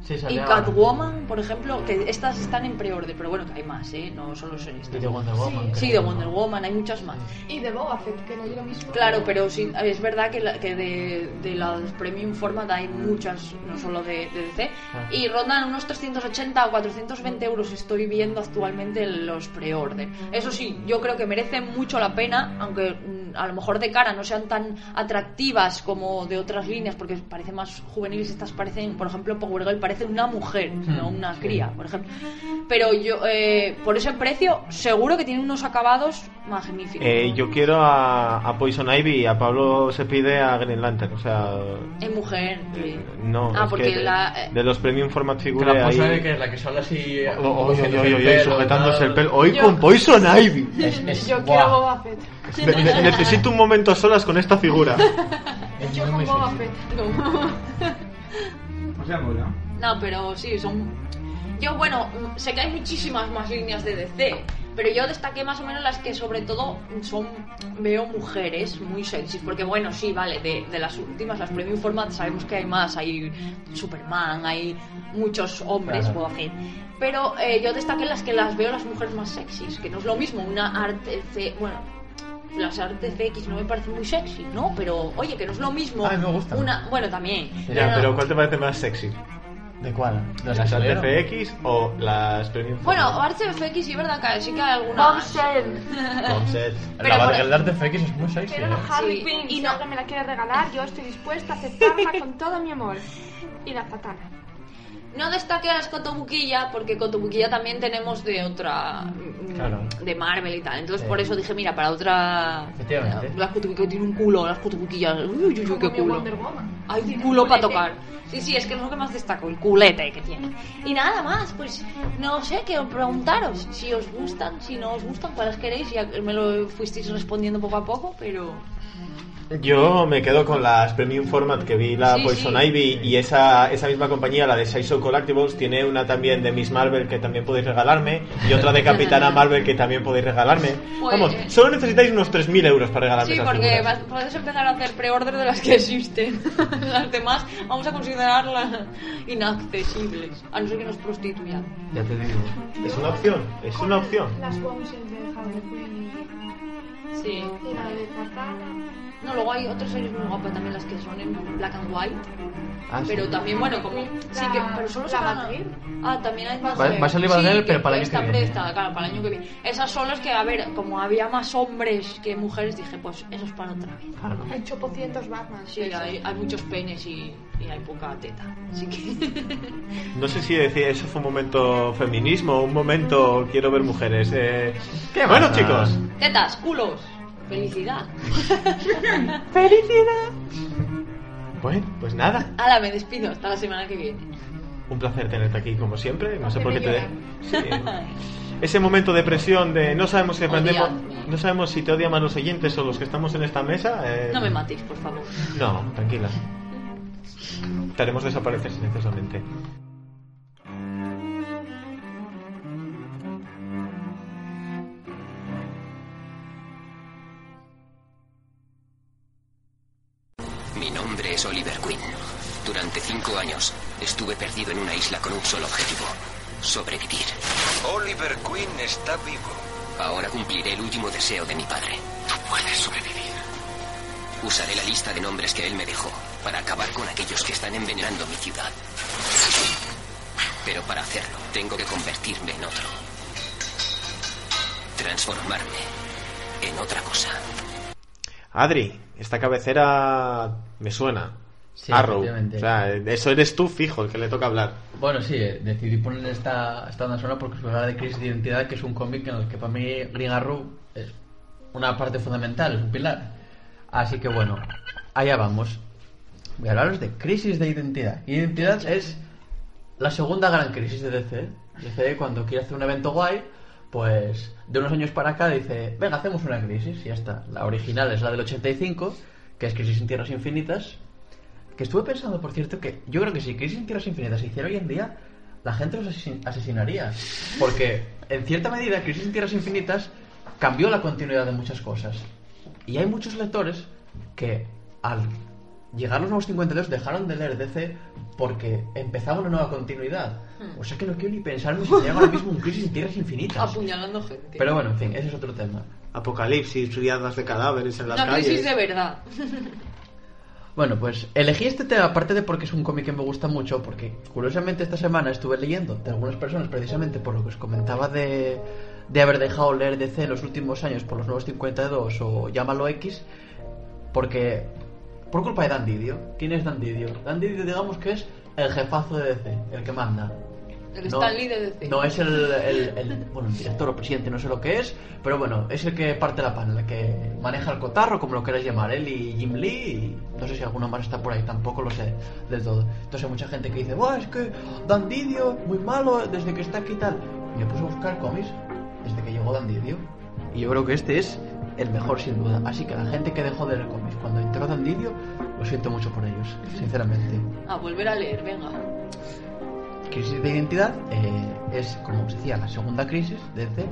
Sí, y Catwoman, por ejemplo, que estas están en preorden, pero bueno, que hay más, ¿eh? No solo son Y estas. de Wonder Woman. Sí, de ¿no? Wonder Woman, hay muchas más. Y de Boba Fett, que no es lo mismo. Claro, pero sí, es verdad que, la- que de, de las Premium Format hay muchas, no solo de, de DC, Ah. y rondan unos 380 o 420 euros estoy viendo actualmente los pre-order. Eso sí, yo creo que merecen mucho la pena, aunque mm, a lo mejor de cara no sean tan atractivas como de otras líneas, porque parecen más juveniles, estas parecen, por ejemplo, Power Girl parece una mujer, no una cría, por ejemplo. Pero yo, eh, por ese precio, seguro que tiene unos acabados magníficos. Eh, yo quiero a, a Poison Ivy y a Pablo se pide a Green Lantern. O sea, Es mujer. sí. no. Ah, es porque que la- eh, de los Premium Format Figure la Ivy, que es la que sale así. Oh, oh, oh, cogiéndose oh, el oh, oh, pelo, sujetándose tal. el pelo. Hoy Yo- con Poison Ivy. Es, es, Yo guau. quiero Boba Fett. Ne- ne- necesito un momento a solas con esta figura. Yo con Boba. Fett. O sea, mola. No, pero sí, son... Yo, bueno, sé que hay muchísimas más líneas de DC, pero yo destaqué más o menos las que sobre todo son, veo mujeres muy sexys, porque bueno, sí, vale, de, de las últimas, las Premium Format, sabemos que hay más, hay Superman, hay muchos hombres, Claro. Boba Fett. pero eh, yo destaqué las que las veo las mujeres más sexys, que no es lo mismo una arte, C- bueno, las artes CX no me parecen muy sexy, ¿no? Pero, oye, que no es lo mismo. Ay, me gustan. Una, bueno, también. Ya, pero ¿cuál te parece más sexy? ¿De cuál? ¿De ¿Las? RTFX o las Premium Bueno, Format? Arts FX sí, verdad que sí que hay algunas. Concept. pero La por- de Arte FX es muy sexy. Quiero ¿eh? Sí, Quinn. y Si no- alguien me la quiere regalar, yo estoy dispuesta a aceptarla con todo mi amor. Y la patana. No destaque a las Cotobuquilla, porque Cotobuquilla también tenemos de otra. Claro. de Marvel y tal. Entonces Sí. por eso dije, mira, para otra. Efectivamente. Las Cotobuquilla tienen un culo, las Cotobuquillas. Uy, uy, uy, qué culo. Hay un Tiene culo para tocar. Sí, sí, es que es lo que más destaco, el culete que tiene. Y nada más, pues no sé, quiero preguntaros si os gustan, si no os gustan, cuáles queréis. Ya me lo fuisteis respondiendo poco a poco, pero. Yo me quedo con las Premium Format que vi la Sí, Poison sí. Ivy y esa, esa misma compañía, la de Sideshow Collectibles, tiene una también de Miss Marvel que también podéis regalarme y otra de Capitana Marvel que también podéis regalarme. Pues- Vamos, solo necesitáis unos 3.000 euros para regalarme Sí, esas porque vas- puedes empezar a hacer pre-order de las que existen. las demás vamos a considerarlas inaccesibles, a no ser que nos prostituyan. Ya te digo. Es una opción, es una opción. Las bombshells de Harley Quinn Sí. y, y la de Katana. No, luego hay otras series muy guapas también, las que son en black and white. Ah, sí. Pero también, bueno, como. Sí, que, pero solo se van a-. Ah, también hay Va- va a salir Sí, pero para el año que viene. presta, claro, para el año que viene. Esas son las que, a ver, como había más hombres que mujeres, dije, pues eso es para otra vez. Claro. Hay 800 Batman. Sí, hay, hay muchos penes y, y hay poca teta. Así que. No sé si decir eso fue un momento feminismo, un momento quiero ver mujeres. Eh... ¿Qué bueno, chicos, Tetas, culos. Felicidad. bueno, pues nada. Hala, me despido. Hasta la semana que viene. Un placer tenerte aquí como siempre. No sé por qué te. Sí. Ese momento de presión de no sabemos si aprendemos, Odiadme. no sabemos si te odian más los oyentes o los que estamos en esta mesa. eh, No me matéis, por favor. No, tranquila. Te haremos desaparecer silenciosamente. Mi nombre es Oliver Queen. Durante cinco años estuve perdido en una isla con un solo objetivo. Sobrevivir. Oliver Queen está vivo. Ahora cumpliré el último deseo de mi padre. Tú puedes sobrevivir. Usaré la lista de nombres que él me dejó para acabar con aquellos que están envenenando mi ciudad. Pero para hacerlo, tengo que convertirme en otro. Transformarme en otra cosa. Adri, esta cabecera me suena. Sí, Arrow. O sea, eso eres tú fijo el que le toca hablar. Bueno, sí, eh, decidí poner esta, esta banda sonora porque os voy a hablar de Crisis de Identidad, que es un cómic en el que para mí Green Arrow es una parte fundamental, es un pilar. Así que bueno, allá vamos. Voy a hablaros de Crisis de Identidad. Identidad es la segunda gran crisis de DC. DC cuando quiere hacer un evento guay, pues de unos años para acá dice, venga, hacemos una crisis y ya está. La original es la del 85, que es Crisis en Tierras Infinitas, que estuve pensando, por cierto, que yo creo que si Crisis en Tierras Infinitas se hiciera hoy en día, la gente los asesin- asesinaría. Porque, en cierta medida, Crisis en Tierras Infinitas cambió la continuidad de muchas cosas. Y hay muchos lectores que, al llegar los nuevos 52, dejaron de leer DC porque empezaba una nueva continuidad. O sea que no quiero ni pensar en si se llama ahora mismo un Crisis en Tierras Infinitas. Apuñalando gente. Pero bueno, en fin, ese es otro tema. Apocalipsis, riadas de cadáveres en las Una calles. crisis de verdad. Bueno, pues elegí este tema aparte de porque es un cómic que me gusta mucho, porque curiosamente esta semana estuve leyendo de algunas personas precisamente por lo que os comentaba de, de haber dejado leer DC en los últimos años por los nuevos 52 o llámalo X, porque por culpa de Dan Didio. ¿Quién es Dan Didio? Dan Didio digamos que es el jefazo de DC, el que manda. El No- Stan Lee de DC. No es el, el- el- bueno, el director o presidente, no sé lo que es, pero bueno, es el que parte la pan, el que maneja el cotarro, como lo queráis llamar, él y Jim Lee, y no sé si alguno más está por ahí, tampoco lo sé del todo. Entonces hay mucha gente que dice, Buah, es que Dan Didio, muy malo, desde que está aquí y tal. Y me puse a buscar cómics desde que llegó Dan Didio, y yo creo que este es el mejor sin duda. Así que la gente que dejó de leer cómics cuando entró Dan Didio, lo siento mucho por ellos, sinceramente. A volver a leer, venga. Crisis de Identidad eh, es, como os decía, la segunda crisis de DC.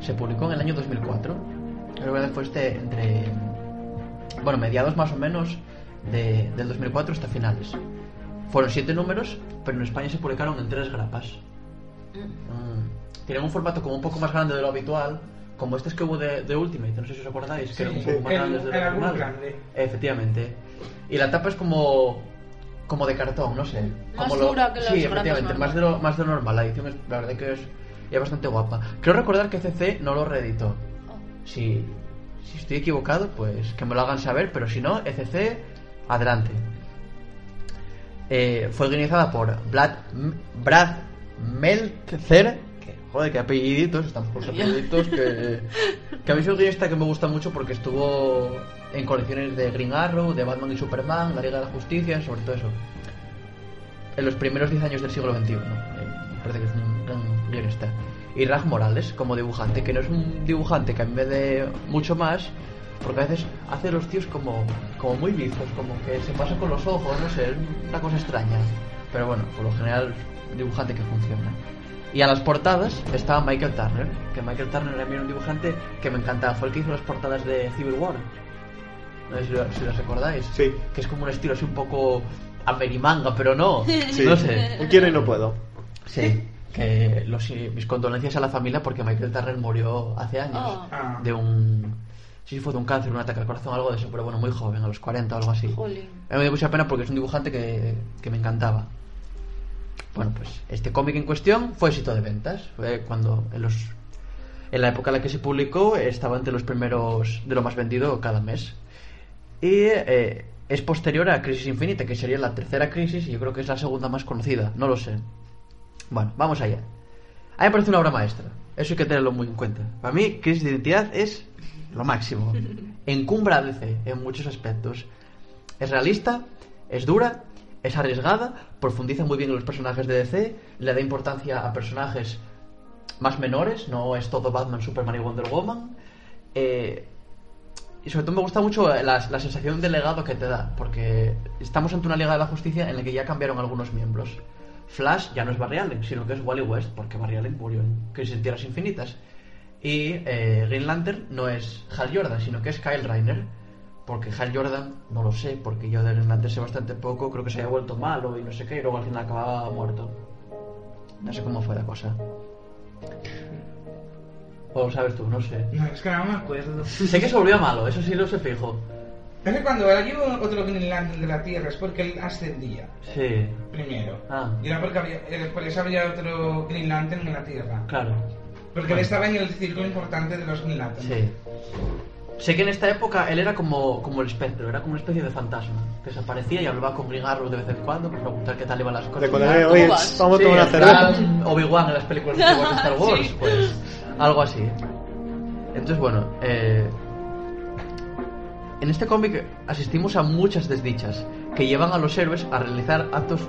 Se publicó en el año 2004. Creo que fue este entre, bueno, mediados más o menos de- del 2004 hasta finales. Fueron siete números, pero en España se publicaron en tres grapas. Mm, Tienen un formato como un poco más grande de lo habitual, como estos que hubo de, de Ultimate, no sé si os acordáis, que eran un Sí, poco más el- grandes de lo normal. grande. Efectivamente. Y la tapa es como como de cartón, no sé. Más Como lo- dura que las Sí, efectivamente, más de, lo, más de lo normal. La edición es, la verdad que es, es bastante guapa. Creo recordar que CC no lo reeditó. Si, si estoy equivocado, pues que me lo hagan saber, pero si no, ECC, adelante. Eh, fue guionizada por Brad, Brad Meltzer. Joder, qué apelliditos, estamos con los apelliditos. Que, que a mí es un guionista que me gusta mucho porque estuvo en colecciones de Green Arrow, de Batman y Superman, La Liga de la Justicia, sobre todo eso. En los primeros 10 años del siglo XXI. Eh, me parece que es un gran guionista. Y Raj Morales como dibujante, que no es un dibujante que a mí me dé mucho más, Porque a veces hace los tíos como, como muy bizos, como que se pasa con los ojos, no sé, es una cosa extraña. Pero bueno, por lo general, dibujante que funciona. Y a las portadas estaba Michael Turner, que Michael Turner era un dibujante que me encantaba, fue el que hizo las portadas de Civil War. No sé si, lo- si las recordáis. Sí. Que es como un estilo así un poco amerimanga, pero no. Sí. No sé. Un quiero y no puedo. Sí, que los, mis condolencias a la familia porque Michael Turner murió hace años Oh. Ah. de un... Sí, fue de un cáncer, un ataque al corazón, algo de eso, pero bueno, muy joven, a los 40 o algo así. Jolín. A mí me dio mucha pena porque es un dibujante que, que me encantaba. Bueno, pues este cómic en cuestión fue éxito de ventas. Fue cuando en los en la época en la que se publicó estaba entre los primeros de lo más vendido cada mes. Y eh, es posterior a Crisis Infinita, que sería la tercera crisis y yo creo que es la segunda más conocida, no lo sé. Bueno, vamos allá. A mí me parece una obra maestra. Eso hay que tenerlo muy en cuenta. Para mí, Crisis de Identidad es lo máximo. Encumbra a DC en muchos aspectos. Es realista, es dura, es arriesgada, profundiza muy bien en los personajes de DC, le da importancia a personajes más menores, no es todo Batman, Superman y Wonder Woman. Eh, y sobre todo me gusta mucho la, la sensación de legado que te da, porque estamos ante una Liga de la Justicia en la que ya cambiaron algunos miembros. Flash ya no es Barry Allen, sino que es Wally West, porque Barry Allen murió en Crisis en Tierras Infinitas. Y eh, Green Lantern no es Hal Jordan, sino que es Kyle Reiner, porque Hal Jordan, no lo sé, porque yo de Green Lantern sé bastante poco, creo que se había vuelto malo y no sé qué, y luego al final acababa muerto. No sé cómo fue la cosa. O lo sabes tú, no sé. No, es que no me acuerdo. Sé que se volvió malo, eso sí lo sé fijo. Es que cuando hay otro Green Lantern de la Tierra es porque él ascendía Sí. primero. Ah, Y era porque había, por eso había otro Green Lantern en la Tierra. claro. Porque él estaba en el círculo importante de los Green Lantern. Sí. Sé que en esta época él era como, como el espectro, era como una especie de fantasma, que se aparecía y hablaba con Green Arrow de vez en cuando para preguntar qué tal iban las cosas. De oye, Cubas. vamos a Sí, tomar una en cerveza. Obi-Wan en las películas de Star Wars, Sí. pues algo así. Entonces, bueno, eh, en este cómic asistimos a muchas desdichas que llevan a los héroes a realizar actos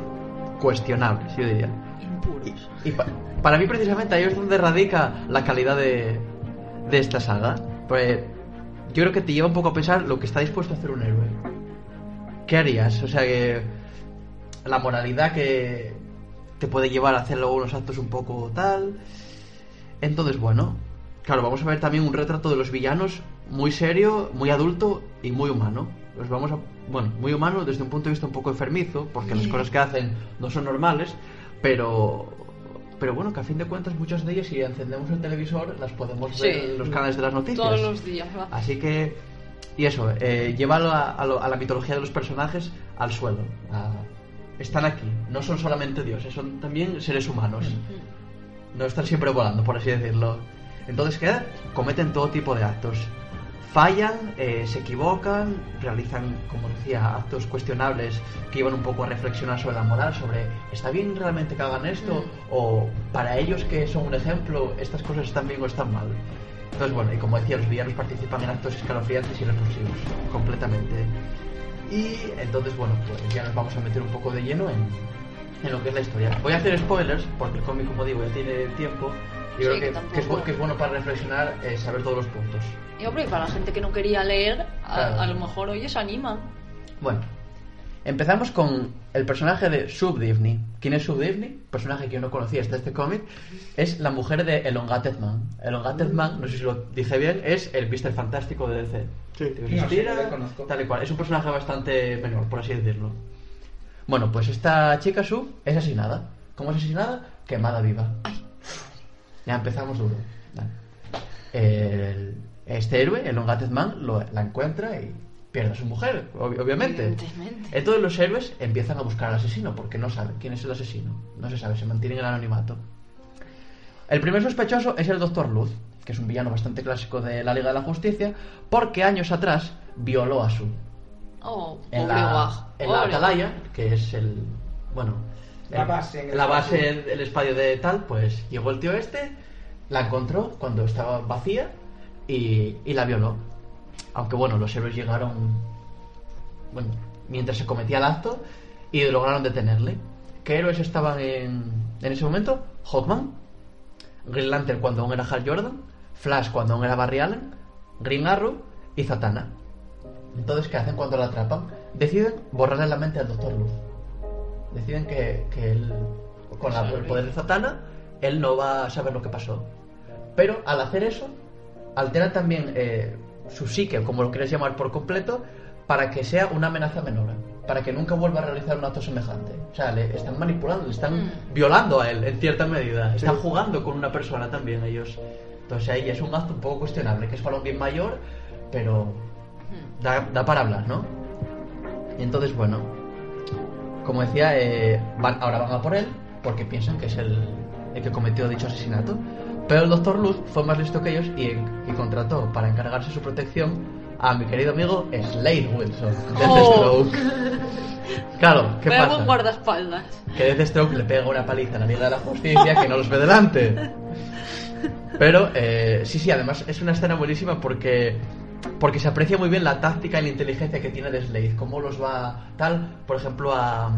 cuestionables, yo diría. Impuros. Y pa- para mí precisamente ahí es donde radica la calidad de, de esta saga. Pues yo creo que te lleva un poco a pensar lo que está dispuesto a hacer un héroe. ¿Qué harías? O sea que la moralidad que te puede llevar a hacer luego unos actos un poco tal. Entonces, bueno, claro, vamos a ver también un retrato de los villanos muy serio, muy adulto y muy humano. Los vamos a, bueno, muy humano desde un punto de vista un poco enfermizo, porque las cosas que hacen no son normales, pero pero bueno, que a fin de cuentas muchas de ellas si encendemos el televisor las podemos ver Sí. en los canales de las noticias. Todos los días, va. Así que, y eso, eh, llévalo a, a lo- a la mitología de los personajes al suelo. a- están aquí, no son solamente dioses, son también seres humanos. No están siempre volando, por así decirlo. Entonces, ¿qué? Cometen todo tipo de actos. Fallan, eh, se equivocan, realizan, como decía, actos cuestionables que llevan un poco a reflexionar sobre la moral, sobre ¿está bien realmente que hagan esto? O para ellos que son un ejemplo, ¿estas cosas están bien o están mal? Entonces, bueno, y como decía, los villanos participan en actos escalofriantes y repulsivos, completamente. Y entonces, bueno, pues ya nos vamos a meter un poco de lleno en, en lo que es la historia. Voy a hacer spoilers, porque el cómic, como digo, ya tiene tiempo. Y Sí, creo que que, tampoco- que es, bu- que es bueno para reflexionar, eh, saber todos los puntos. Y hombre, para la gente que no quería leer, a, Claro. a lo mejor oye se anima. Bueno, empezamos con el personaje de Sub Divney. ¿Quién es Sub Divney? Personaje que yo no conocía hasta este cómic. Es la mujer de Elongated Man. Elongated Man, no sé si lo dije bien, es el Mister Fantástico de DC. Sí. No, sí, lo conozco. tal y cual. Es un personaje bastante menor, por así decirlo. Bueno, pues esta chica Sub es asesinada. ¿Cómo es asesinada? Quemada viva. Ya empezamos duro. El- este héroe, el Ungated Man, lo- la encuentra y pierde a su mujer, ob- obviamente. Evidentemente. Entonces los héroes empiezan a buscar al asesino porque no saben quién es el asesino. No se sabe, se mantienen en el anonimato. El primer sospechoso es el Doctor Luz, que es un villano bastante clásico de la Liga de la Justicia, porque años atrás violó a su Oh, en la, en la atalaya, que es el. Bueno. La base en el La espacio de tal, pues llegó el tío este, la encontró cuando estaba vacía y, y la violó. Aunque bueno, los héroes llegaron. Bueno, mientras se cometía el acto y lograron detenerle. ¿Qué héroes estaban en, en ese momento? Hawkman, Green Lantern cuando aún era Hal Jordan, Flash cuando aún era Barry Allen, Green Arrow, y Zatanna. Entonces, ¿qué hacen cuando la atrapan? Deciden borrarle la mente al Doctor Luz. Deciden que, que él, con la- el poder de Zatanna, él no va a saber lo que pasó. Pero al hacer eso, alteran también eh, su psique, como lo quieres llamar por completo, para que sea una amenaza menor. Para que nunca vuelva a realizar un acto semejante. O sea, le están manipulando, le están violando a él, en cierta medida. Están jugando con una persona también ellos. Entonces ahí es un acto un poco cuestionable, que es para un bien mayor, pero da, da para hablar, ¿no? Y entonces, bueno, como decía, eh, van, ahora van a por él porque piensan que es el, el que cometió dicho asesinato. Pero el Doctor Luz fue más listo que ellos y, y contrató para encargarse de su protección a mi querido amigo Slade Wilson, Oh. Deathstroke. Claro, ¿qué Vaya pasa? buen guardaespaldas. que Deathstroke le pega una paliza a la Liga de la Justicia que no los ve delante. Pero eh, sí, sí, además es una escena buenísima porque porque se aprecia muy bien la táctica y la inteligencia que tiene de Slade, cómo los va tal, por ejemplo a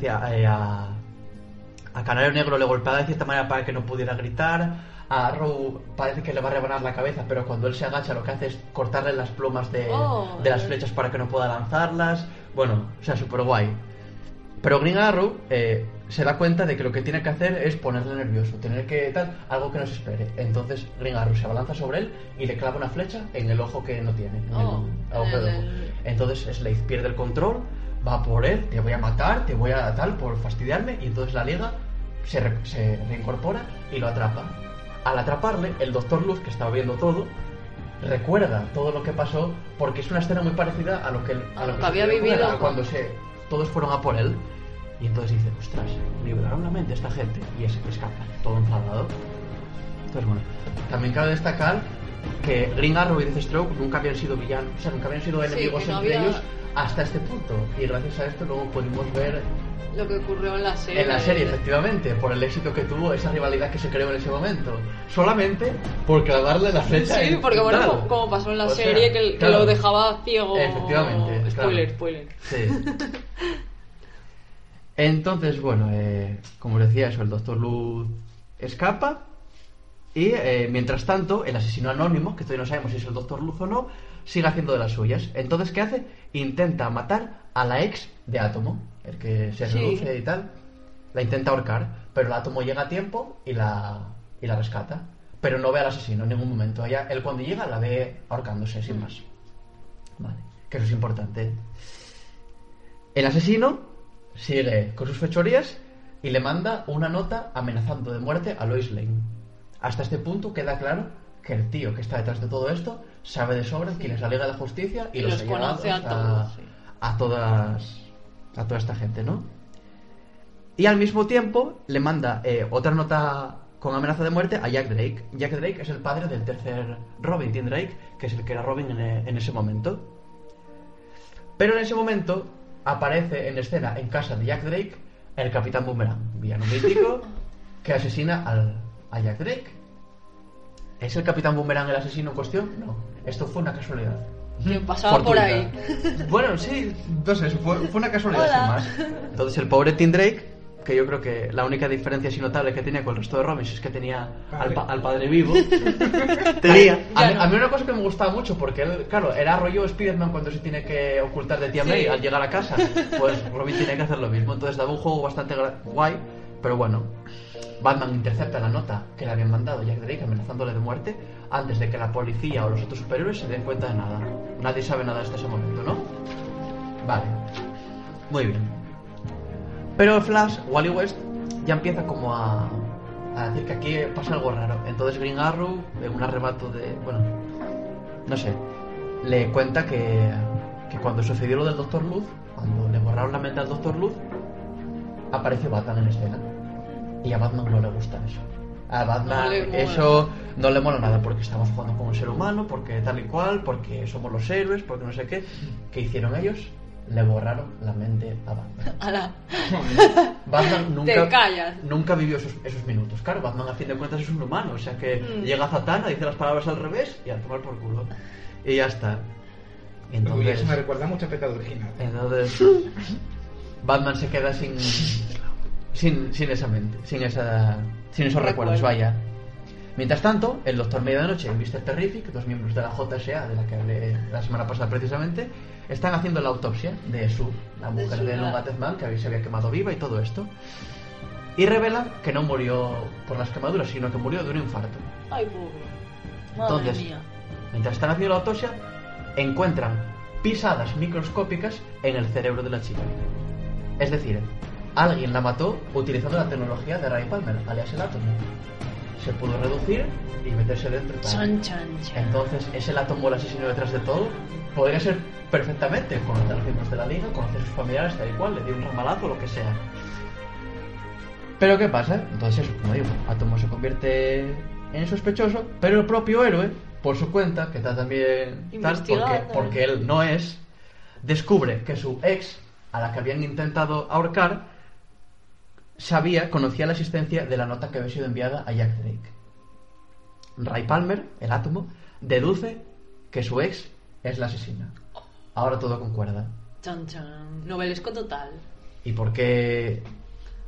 eh, a, a Canario Negro le golpeaba de cierta manera para que no pudiera gritar. A Arrow parece que le va a rebanar la cabeza, pero cuando él se agacha lo que hace es cortarle las plumas de, Oh. de las flechas para que no pueda lanzarlas. Bueno, o sea, súper guay. Pero Green Arrow eh, se da cuenta de que lo que tiene que hacer es ponerle nervioso, tener que tal, algo que no se espere. Entonces Green Arrow se abalanza sobre él y le clava una flecha en el ojo que no tiene, en Oh, el agujero de en ojo. el- Entonces Slade pierde el control, va por él, te voy a matar, te voy a tal por fastidiarme, y entonces la liga se, re- se reincorpora y lo atrapa. Al atraparle, el Doctor Luz, que estaba viendo todo, recuerda todo lo que pasó porque es una escena muy parecida a lo que, a lo que que había sucedió con él, vivido a cuando se, todos fueron a por él. Y entonces dice, ostras, liberaron la mente esta gente. Y es escapa, todo enfadado. Entonces, bueno, también cabe destacar que Green Arrow y Deathstroke nunca habían sido villanos, o sea, nunca habían sido enemigos no entre había- ellos hasta este punto. Y gracias a esto luego pudimos ver Lo que ocurrió en la serie. en la serie, efectivamente, por el éxito que tuvo esa rivalidad que se creó en ese momento. Solamente por clavarle la flecha Sí, en- porque en bueno, como, como pasó en la O serie, que, que claro. lo dejaba ciego. Efectivamente, Spoiler, claro. spoiler. Sí. Entonces, bueno, eh, como decía eso, el Doctor Luz escapa y eh, mientras tanto el asesino anónimo, que todavía no sabemos si es el Doctor Luz o no, sigue haciendo de las suyas. Entonces, ¿qué hace? Intenta matar a la ex de Átomo, el que se Sí. reduce y tal. La intenta ahorcar, pero el Átomo llega a tiempo y la, y la rescata. Pero no ve al asesino en ningún momento. Ella, él cuando llega la ve ahorcándose, sin más. Vale, que eso es importante. El asesino sigue con sus fechorías y le manda una nota amenazando de muerte a Lois Lane. Hasta este punto queda claro que el tío que está detrás de todo esto sabe de sobra quién es la Liga de la Justicia y, Y los, los conoce a todos, sí. a todas a toda esta gente, ¿no? Y al mismo tiempo le manda eh, otra nota con amenaza de muerte a Jack Drake. Jack Drake es el padre del tercer Robin, Tim Drake, que es el que era Robin en, e- en ese momento. Pero en ese momento aparece en escena en casa de Jack Drake el Capitán Boomerang, villano mítico, que asesina al, a Jack Drake. ¿Es el Capitán Boomerang el asesino en cuestión? No, esto fue una casualidad. Que pasaba por ahí. Bueno, sí, no sé, fue, fue una casualidad Hola. sin más. Entonces el pobre Tim Drake, que yo creo que la única diferencia así notable que tenía con el resto de Robins es que tenía al, pa- al padre vivo. tenía. A no. a mí una cosa que me gustaba mucho, porque él, claro, era rollo Spiderman cuando se tiene que ocultar de tía Sí. May al llegar a casa. Pues Robin tiene que hacer lo mismo. Entonces daba un juego bastante guay, pero bueno. Batman intercepta la nota que le habían mandado Jack Drake amenazándole de muerte antes de que la policía o los otros superhéroes se den cuenta de nada. Nadie sabe nada hasta ese momento, ¿no? Vale. Muy bien. Pero Flash, Wally West, ya empieza como a, a decir que aquí pasa algo raro. Entonces Green Arrow, en un arrebato de... Bueno, no sé. Le cuenta que, que cuando sucedió lo del Doctor Luz, cuando le borraron la mente al Doctor Luz, apareció Batman en escena. Y a Batman no le gusta eso. A Batman No eso no le mola nada porque estamos jugando con un ser humano, porque tal y cual, porque somos los héroes, porque no sé qué. ¿Qué hicieron ellos? Le borraron la mente a Batman. Ala. Batman nunca, Te callas. nunca vivió esos, esos minutos. Claro, Batman a fin de cuentas es un humano, o sea que Mm. llega Zatanna, dice las palabras al revés y a tomar por culo. Y ya está. Uy, entonces, eso me recuerda mucho a Pecado Original. entonces Batman se queda sin, sin, sin esa mente, sin, esa, sin esos recuerdos, Recuerdo. vaya. Mientras tanto, el Doctor Medianoche y Mr. Terrific, dos miembros de la JSA, de la que hablé la semana pasada precisamente, están haciendo la autopsia de Sue, la De mujer de la- Longa Deathman, que se había quemado viva y todo esto. Y revelan que no murió por las quemaduras, sino que murió de un infarto. Ay, pobre. Madre Entonces, mía. mientras están haciendo la autopsia, encuentran pisadas microscópicas en el cerebro de la chica. Es decir, alguien la mató utilizando la tecnología de Ray Palmer, alias el átomo. Se pudo reducir y meterse dentro. y tal. Chan, chan, chan. Entonces, ¿es el átomo el asesino detrás de todo? Podría ser perfectamente conocer a los miembros de la liga, conocer a sus familiares, tal y cual, le dio un ramalazo o lo que sea. Pero ¿qué pasa? Entonces eso, como digo, Átomo se convierte en sospechoso, pero el propio héroe, por su cuenta, que está también tal, porque, Investigando. porque él no es, descubre que su ex, a la que habían intentado ahorcar, sabía, conocía la existencia de la nota que había sido enviada a Jack Drake. Ray Palmer, el átomo, deduce que su ex es la asesina. Ahora todo concuerda. Chan, chan. Novelesco total. ¿Y por qué,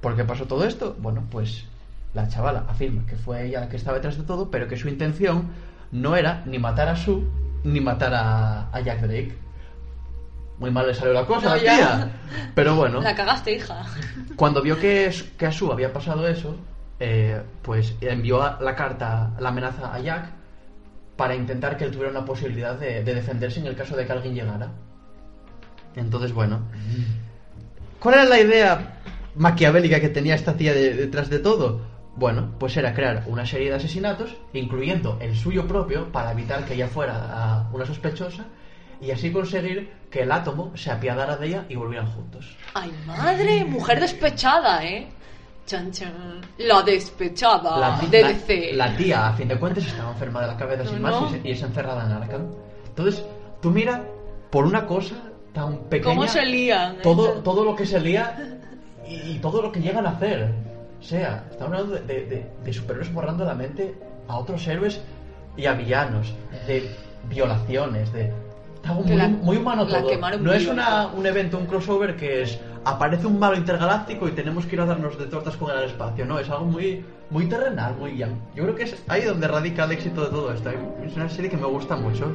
por qué pasó todo esto? Bueno, pues la chavala afirma que fue ella la que estaba detrás de todo, pero que su intención no era ni matar a Sue ni matar a, a Jack Drake. Muy mal le salió la cosa, No, tía. Pero bueno, La cagaste, hija. cuando vio que, que a Sue había pasado eso, eh, pues envió a- la carta, la amenaza a Jack para intentar que él tuviera una posibilidad de, de defenderse en el caso de que alguien llegara. Entonces, bueno. ¿Cuál era la idea maquiavélica que tenía esta tía de- detrás de todo? Bueno, pues era crear una serie de asesinatos, incluyendo el suyo propio, para evitar que ella fuera a una sospechosa, y así conseguir que el átomo se apiadara de ella y volvieran juntos. Ay, madre, mujer despechada, ¿eh? Chan, chan. La despechada La, de la- DC. la tía, a fin de cuentas, estaba enferma de la cabeza sin No, más y, y es encerrada en Arkham. Entonces, tú mira, por una cosa tan pequeña... ¿Cómo se lían? Todo, todo lo que se lía y, y todo lo que llegan a hacer. O sea, estamos hablando de, de- de- de superhéroes borrando la mente a otros héroes y a villanos, de violaciones, de... Algo Que muy, la- muy humano todo. No es una, un evento, un crossover que es aparece un malo intergaláctico y tenemos que ir a darnos de tortas con al espacio. No, es algo muy, muy terrenal, muy young. Yo creo que es ahí donde radica el éxito de todo esto. Es una serie que me gusta mucho.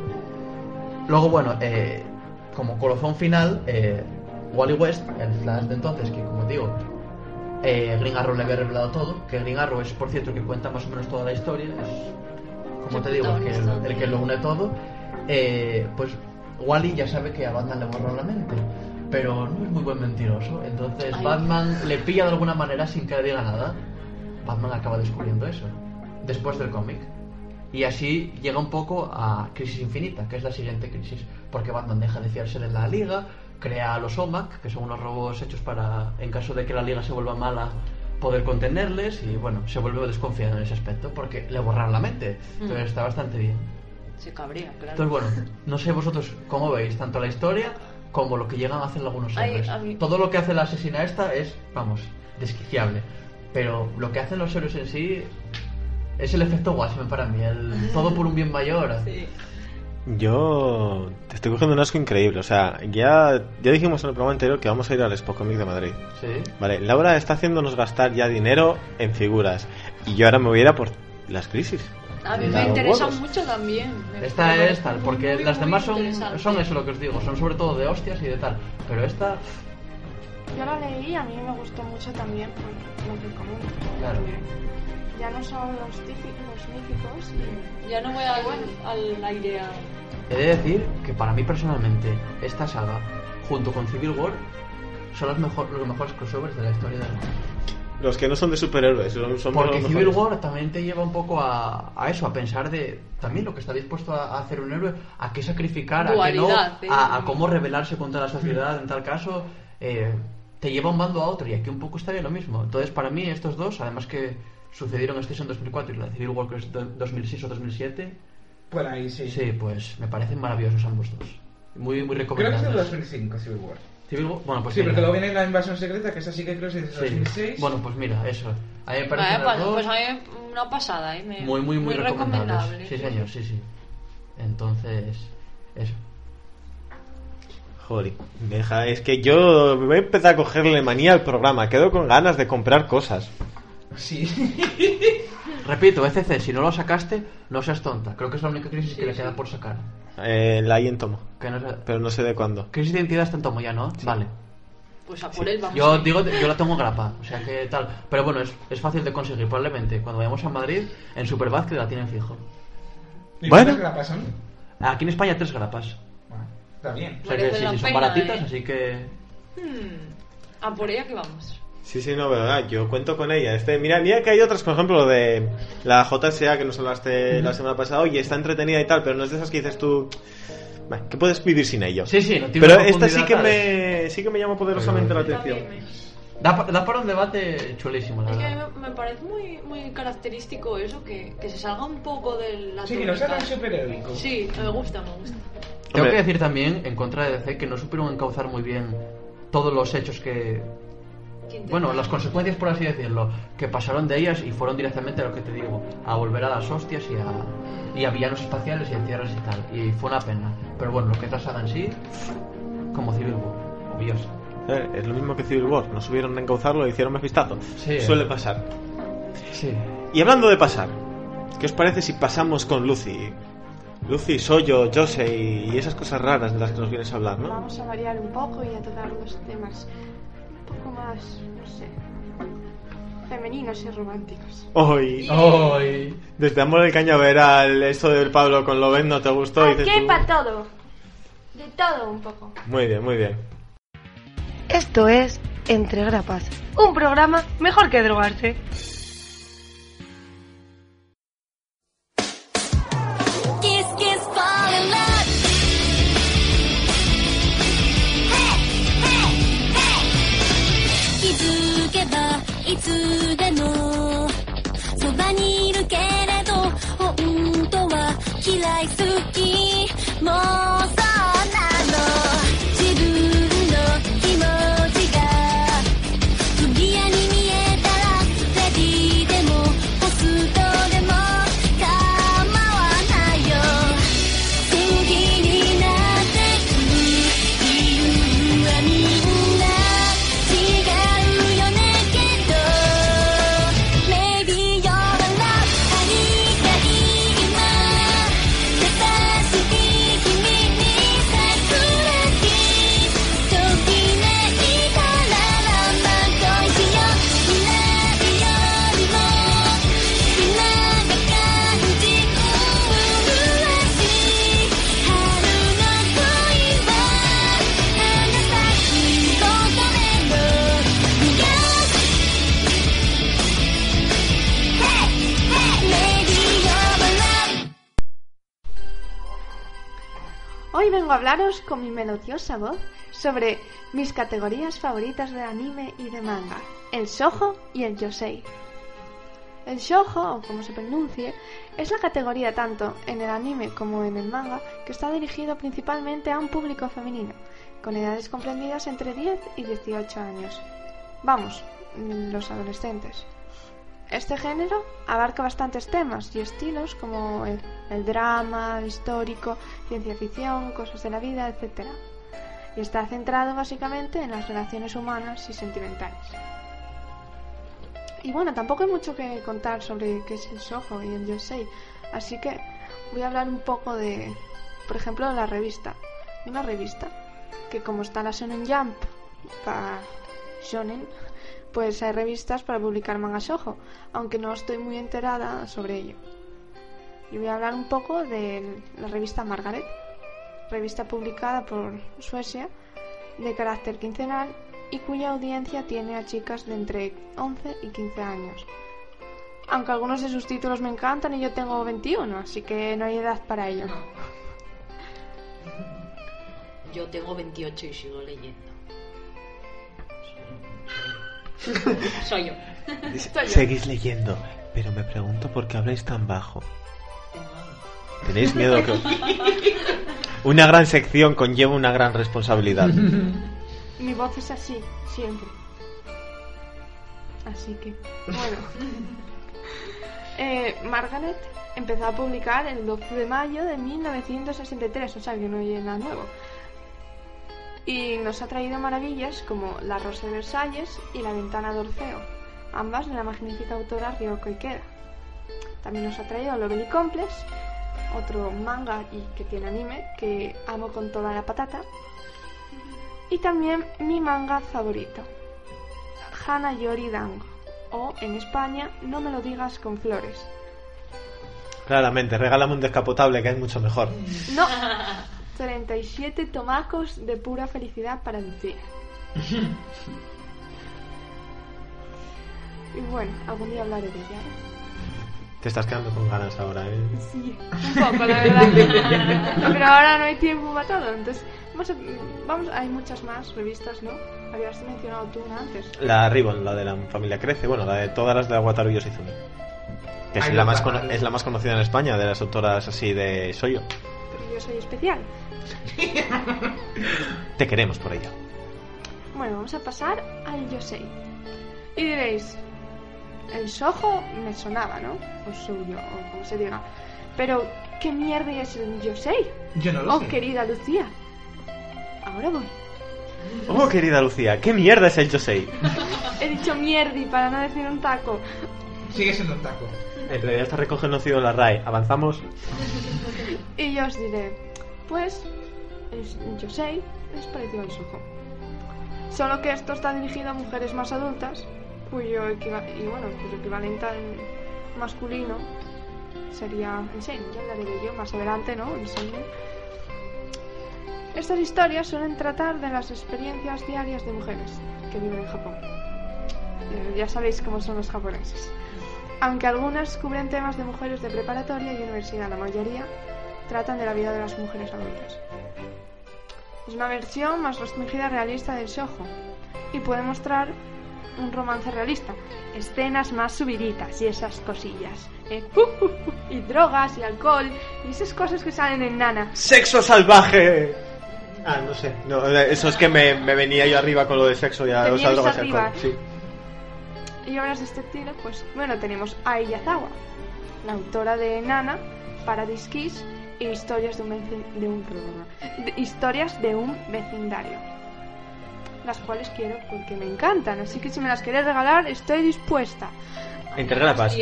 Luego, bueno, eh, como colofón final, eh, Wally West, el Flash de entonces, que como digo, eh, Green Arrow le había revelado todo, que Green Arrow es, por cierto, el que cuenta más o menos toda la historia, es, como te digo, el que, el que lo une todo, eh, pues Wally ya sabe que a Batman le borró la mente, pero no es muy buen mentiroso, entonces Ay. Batman le pilla de alguna manera sin que le diga nada. Batman acaba descubriendo eso, después del cómic. Y así llega un poco a Crisis Infinita, que es la siguiente crisis, porque Batman deja de fiarse de la Liga, crea a los OMAC, que son unos robots hechos para, en caso de que la Liga se vuelva mala, poder contenerles, y bueno, se vuelve desconfiado en ese aspecto, porque le borraron la mente. Entonces Mm. está bastante bien. Se cabrea, claro. Entonces, bueno, no sé vosotros cómo veis tanto la historia como lo que llegan a hacer algunos héroes. a mí- Todo lo que hace la asesina esta es, vamos, desquiciable. Pero lo que hacen los héroes en sí es el efecto Watchmen para mí, el todo por un bien mayor. Sí. Yo te estoy cogiendo un asco increíble. O sea, ya, ya dijimos en el programa anterior que vamos a ir al Expo Comic de Madrid. Sí. Vale, Laura está haciéndonos gastar ya dinero en figuras. Y yo ahora me voy a ir a por las crisis. A mí me Claro, interesa huevos. mucho también. Me- Esta es tal, porque muy, las muy demás son, son eso lo que os digo, son sobre todo de hostias y de tal. Pero esta, Yo la leí y a mí me gustó mucho también por lo que comento. Claro. porque Ya no son los típicos, los míticos. Y... Ya no voy al, al aire a... he de decir que para mí personalmente, esta saga, junto con Civil War, son los, mejor, los mejores crossovers de la historia del Los que no son de superhéroes, son, son Porque los Civil. War también te lleva un poco a, a eso, a pensar de también lo que está dispuesto a, a hacer un héroe, a qué sacrificar, a qué no, Dualidad, ¿eh? a, a cómo rebelarse contra la sociedad en tal caso. eh, te lleva un bando a otro y aquí un poco estaría lo mismo. Entonces, para mí, estos dos, además que sucedieron este en 2004 y la de Civil War que es do- 2006 o 2007, Por ahí, sí. sí, pues me parecen maravillosos ambos dos. Muy, muy Creo que recomendables. es del 2005 Civil War. Civil War, bueno, pues sí, mira. porque luego viene la invasión secreta, que es así que creo que es de Sí. 2006. Bueno, pues mira, eso. A mí me parecen Vale, pues, pues a mí una pasada, ¿eh? Me- muy, muy, muy, recomendables. recomendable. Sí, señor, sí, sí. Entonces, eso. Joder, deja, es que yo voy a empezar a cogerle manía al programa. Quedo con ganas de comprar cosas. Sí. repito, ECC, si no lo sacaste, no seas tonta. Creo que es la única crisis que le queda por sacar. Eh, la hay en tomo. Que no sé- Pero no sé de cuándo. Crisis de identidad está en tomo ya, ¿no? Vale. Pues a por él vamos. Yo digo, yo la tengo en grapa, o sea que tal. Pero bueno, es, es fácil de conseguir. Probablemente cuando vayamos a Madrid, en Superbad que la tienen fijo. ¿Y Bueno. cuántas grapas son? Aquí en España tres grapas. Está bien. O sea que Merece sí, son pena, baratitas, ¿eh? así que... Hmm, A por ella que vamos. Sí, sí, no, verdad, yo cuento con ella. Este, mira, mira que hay otras, por ejemplo, lo de la JSA que nos hablaste la semana pasada, oye, está entretenida y tal, pero no es de esas que dices tú, "Bah, que puedes vivir sin ello. Sí, sí, no tiene Pero esta sí que me, sí que me llama poderosamente la atención. Da, pa- da para un debate chulísimo, la que verdad. mí me parece muy, muy característico eso, que, que se salga un poco de la Sí, que no sea superhéroico. Sí, me gusta, me gusta. Tengo Hombre. que decir también, en contra de DC, que no supieron encauzar muy bien todos los hechos que... Bueno, las consecuencias, por así decirlo, que pasaron de ellas y fueron directamente a lo que te digo, a volver a las hostias y a, y a villanos espaciales y a tierras y tal. Y fue una pena. Pero bueno, lo que es la saga en sí, como Civil War, obvioso. Eh, Es lo mismo que Civil War, no supieron encauzarlo y hicieron mefistazo. Sí. Suele pasar. Sí. Y hablando de pasar, ¿qué os parece si pasamos con Lucy? Lucy, Soyo, Josei y esas cosas raras de las que nos vienes a hablar, ¿no? Vamos a variar un poco y a tocar unos temas un poco más, no sé, femeninos y románticos. Hoy, Hoy. desde Amor del Cañaveral, esto del Pablo con Loven no te gustó. Aquí para todo. De todo un poco. Muy bien, muy bien. Esto es Entre Grapas, un programa mejor que drogarse. いつでもそばにいるけれど本当は嫌い好きもう hablaros con mi melodiosa voz sobre mis categorías favoritas de anime y de manga, el shojo y el yosei. El shojo, o como se pronuncie, es la categoría tanto en el anime como en el manga que está dirigido principalmente a un público femenino, con edades comprendidas entre 10 y 18 años. Vamos, los adolescentes. Este género abarca bastantes temas y estilos como el, drama, el histórico, ciencia ficción, cosas de la vida, etc. Y está centrado básicamente en las relaciones humanas y sentimentales. Y bueno, tampoco hay mucho que contar sobre qué es el Soho y el Yosei, así que voy a hablar un poco de, por ejemplo, de la revista. Una revista que como está la Shonen Jump para Shonen, pues hay revistas para publicar manga Shoujo, aunque no estoy muy enterada sobre ello. Y voy a hablar un poco de la revista Margaret, revista publicada por Suecia, de carácter quincenal y cuya audiencia tiene a chicas de entre 11 y 15 años. Aunque algunos de sus títulos me encantan y yo tengo 21, así que no hay edad para ello. Yo tengo 28 y sigo leyendo. Soy yo. Dice, Soy yo. Seguís leyendo, pero me pregunto por qué habláis tan bajo. ¿Tenéis miedo que... Una gran sección conlleva una gran responsabilidad. Mi voz es así, siempre. Así que, bueno. Eh, Margaret empezó a publicar el 12 de mayo de 1963, o sea que no hay nada nuevo. Y nos ha traído maravillas como La Rosa de Versalles y La Ventana de Orfeo, ambas de la magnífica autora Ryoko Ikeda. También nos ha traído Lovely Complex, otro manga y que tiene anime que amo con toda la patata. Y también mi manga favorito, Hana Yori Dango, o en España, No me lo digas con flores. Claramente, regálame un descapotable que es mucho mejor. No, 37 tomacos de pura felicidad para Lucía. Y bueno, algún día hablaré de ella. ¿eh? Te estás quedando con ganas ahora, ¿eh? Sí, un poco, la verdad. Pero ahora no hay tiempo para todo. Entonces, vamos, a- vamos hay muchas más revistas, ¿no? Habías mencionado tú una antes. La Ribbon, la de la familia Crece, bueno, la de todas las de Wataru Yoshizune. Que es Ay, la, más es la más conocida en España de las autoras así de Soyo. Pero yo soy especial. Te queremos por ello. Bueno, vamos a pasar al Yosei. Y diréis, el Soho me sonaba, ¿no? O suyo, o como se diga. Pero, ¿qué mierda es el Yosei? Yo no lo oh, sé. querida Lucía. Ahora voy. Oh, querida Lucía, ¿qué mierda es el Yosei? He dicho mierdi para no decir un taco. Sigue siendo un taco. En realidad está reconocido en la RAE. Avanzamos. Y yo os diré, pues, el Yosei es parecido al Soho. Solo que esto está dirigido a mujeres más adultas, cuyo y bueno, cuyo equivalente al masculino sería el Seinen. Ya hablaré de ello más adelante, ¿no? El Seinen. Estas historias suelen tratar de las experiencias diarias de mujeres que viven en Japón. Eh, Ya sabéis cómo son los japoneses. Aunque algunas cubren temas de mujeres de preparatoria y universidad, la mayoría tratan de la vida de las mujeres adultas. Es una versión más restringida y realista del shojo y puede mostrar un romance realista, escenas más subiditas y esas cosillas, ¿eh? y drogas y alcohol y esas cosas que salen en Nana. ¡Sexo salvaje! Ah, no sé. No, eso es que me, me venía yo arriba con lo de sexo y a Te los vienes drogas y arriba. alcohol. Sí. Y obras de este estilo, pues bueno, tenemos a Ayazawa, la autora de Nana, Paradise Kiss historias de un, de un de- historias de un vecindario. Las cuales quiero porque me encantan, así que si me las queréis regalar, estoy dispuesta. Intergrapas.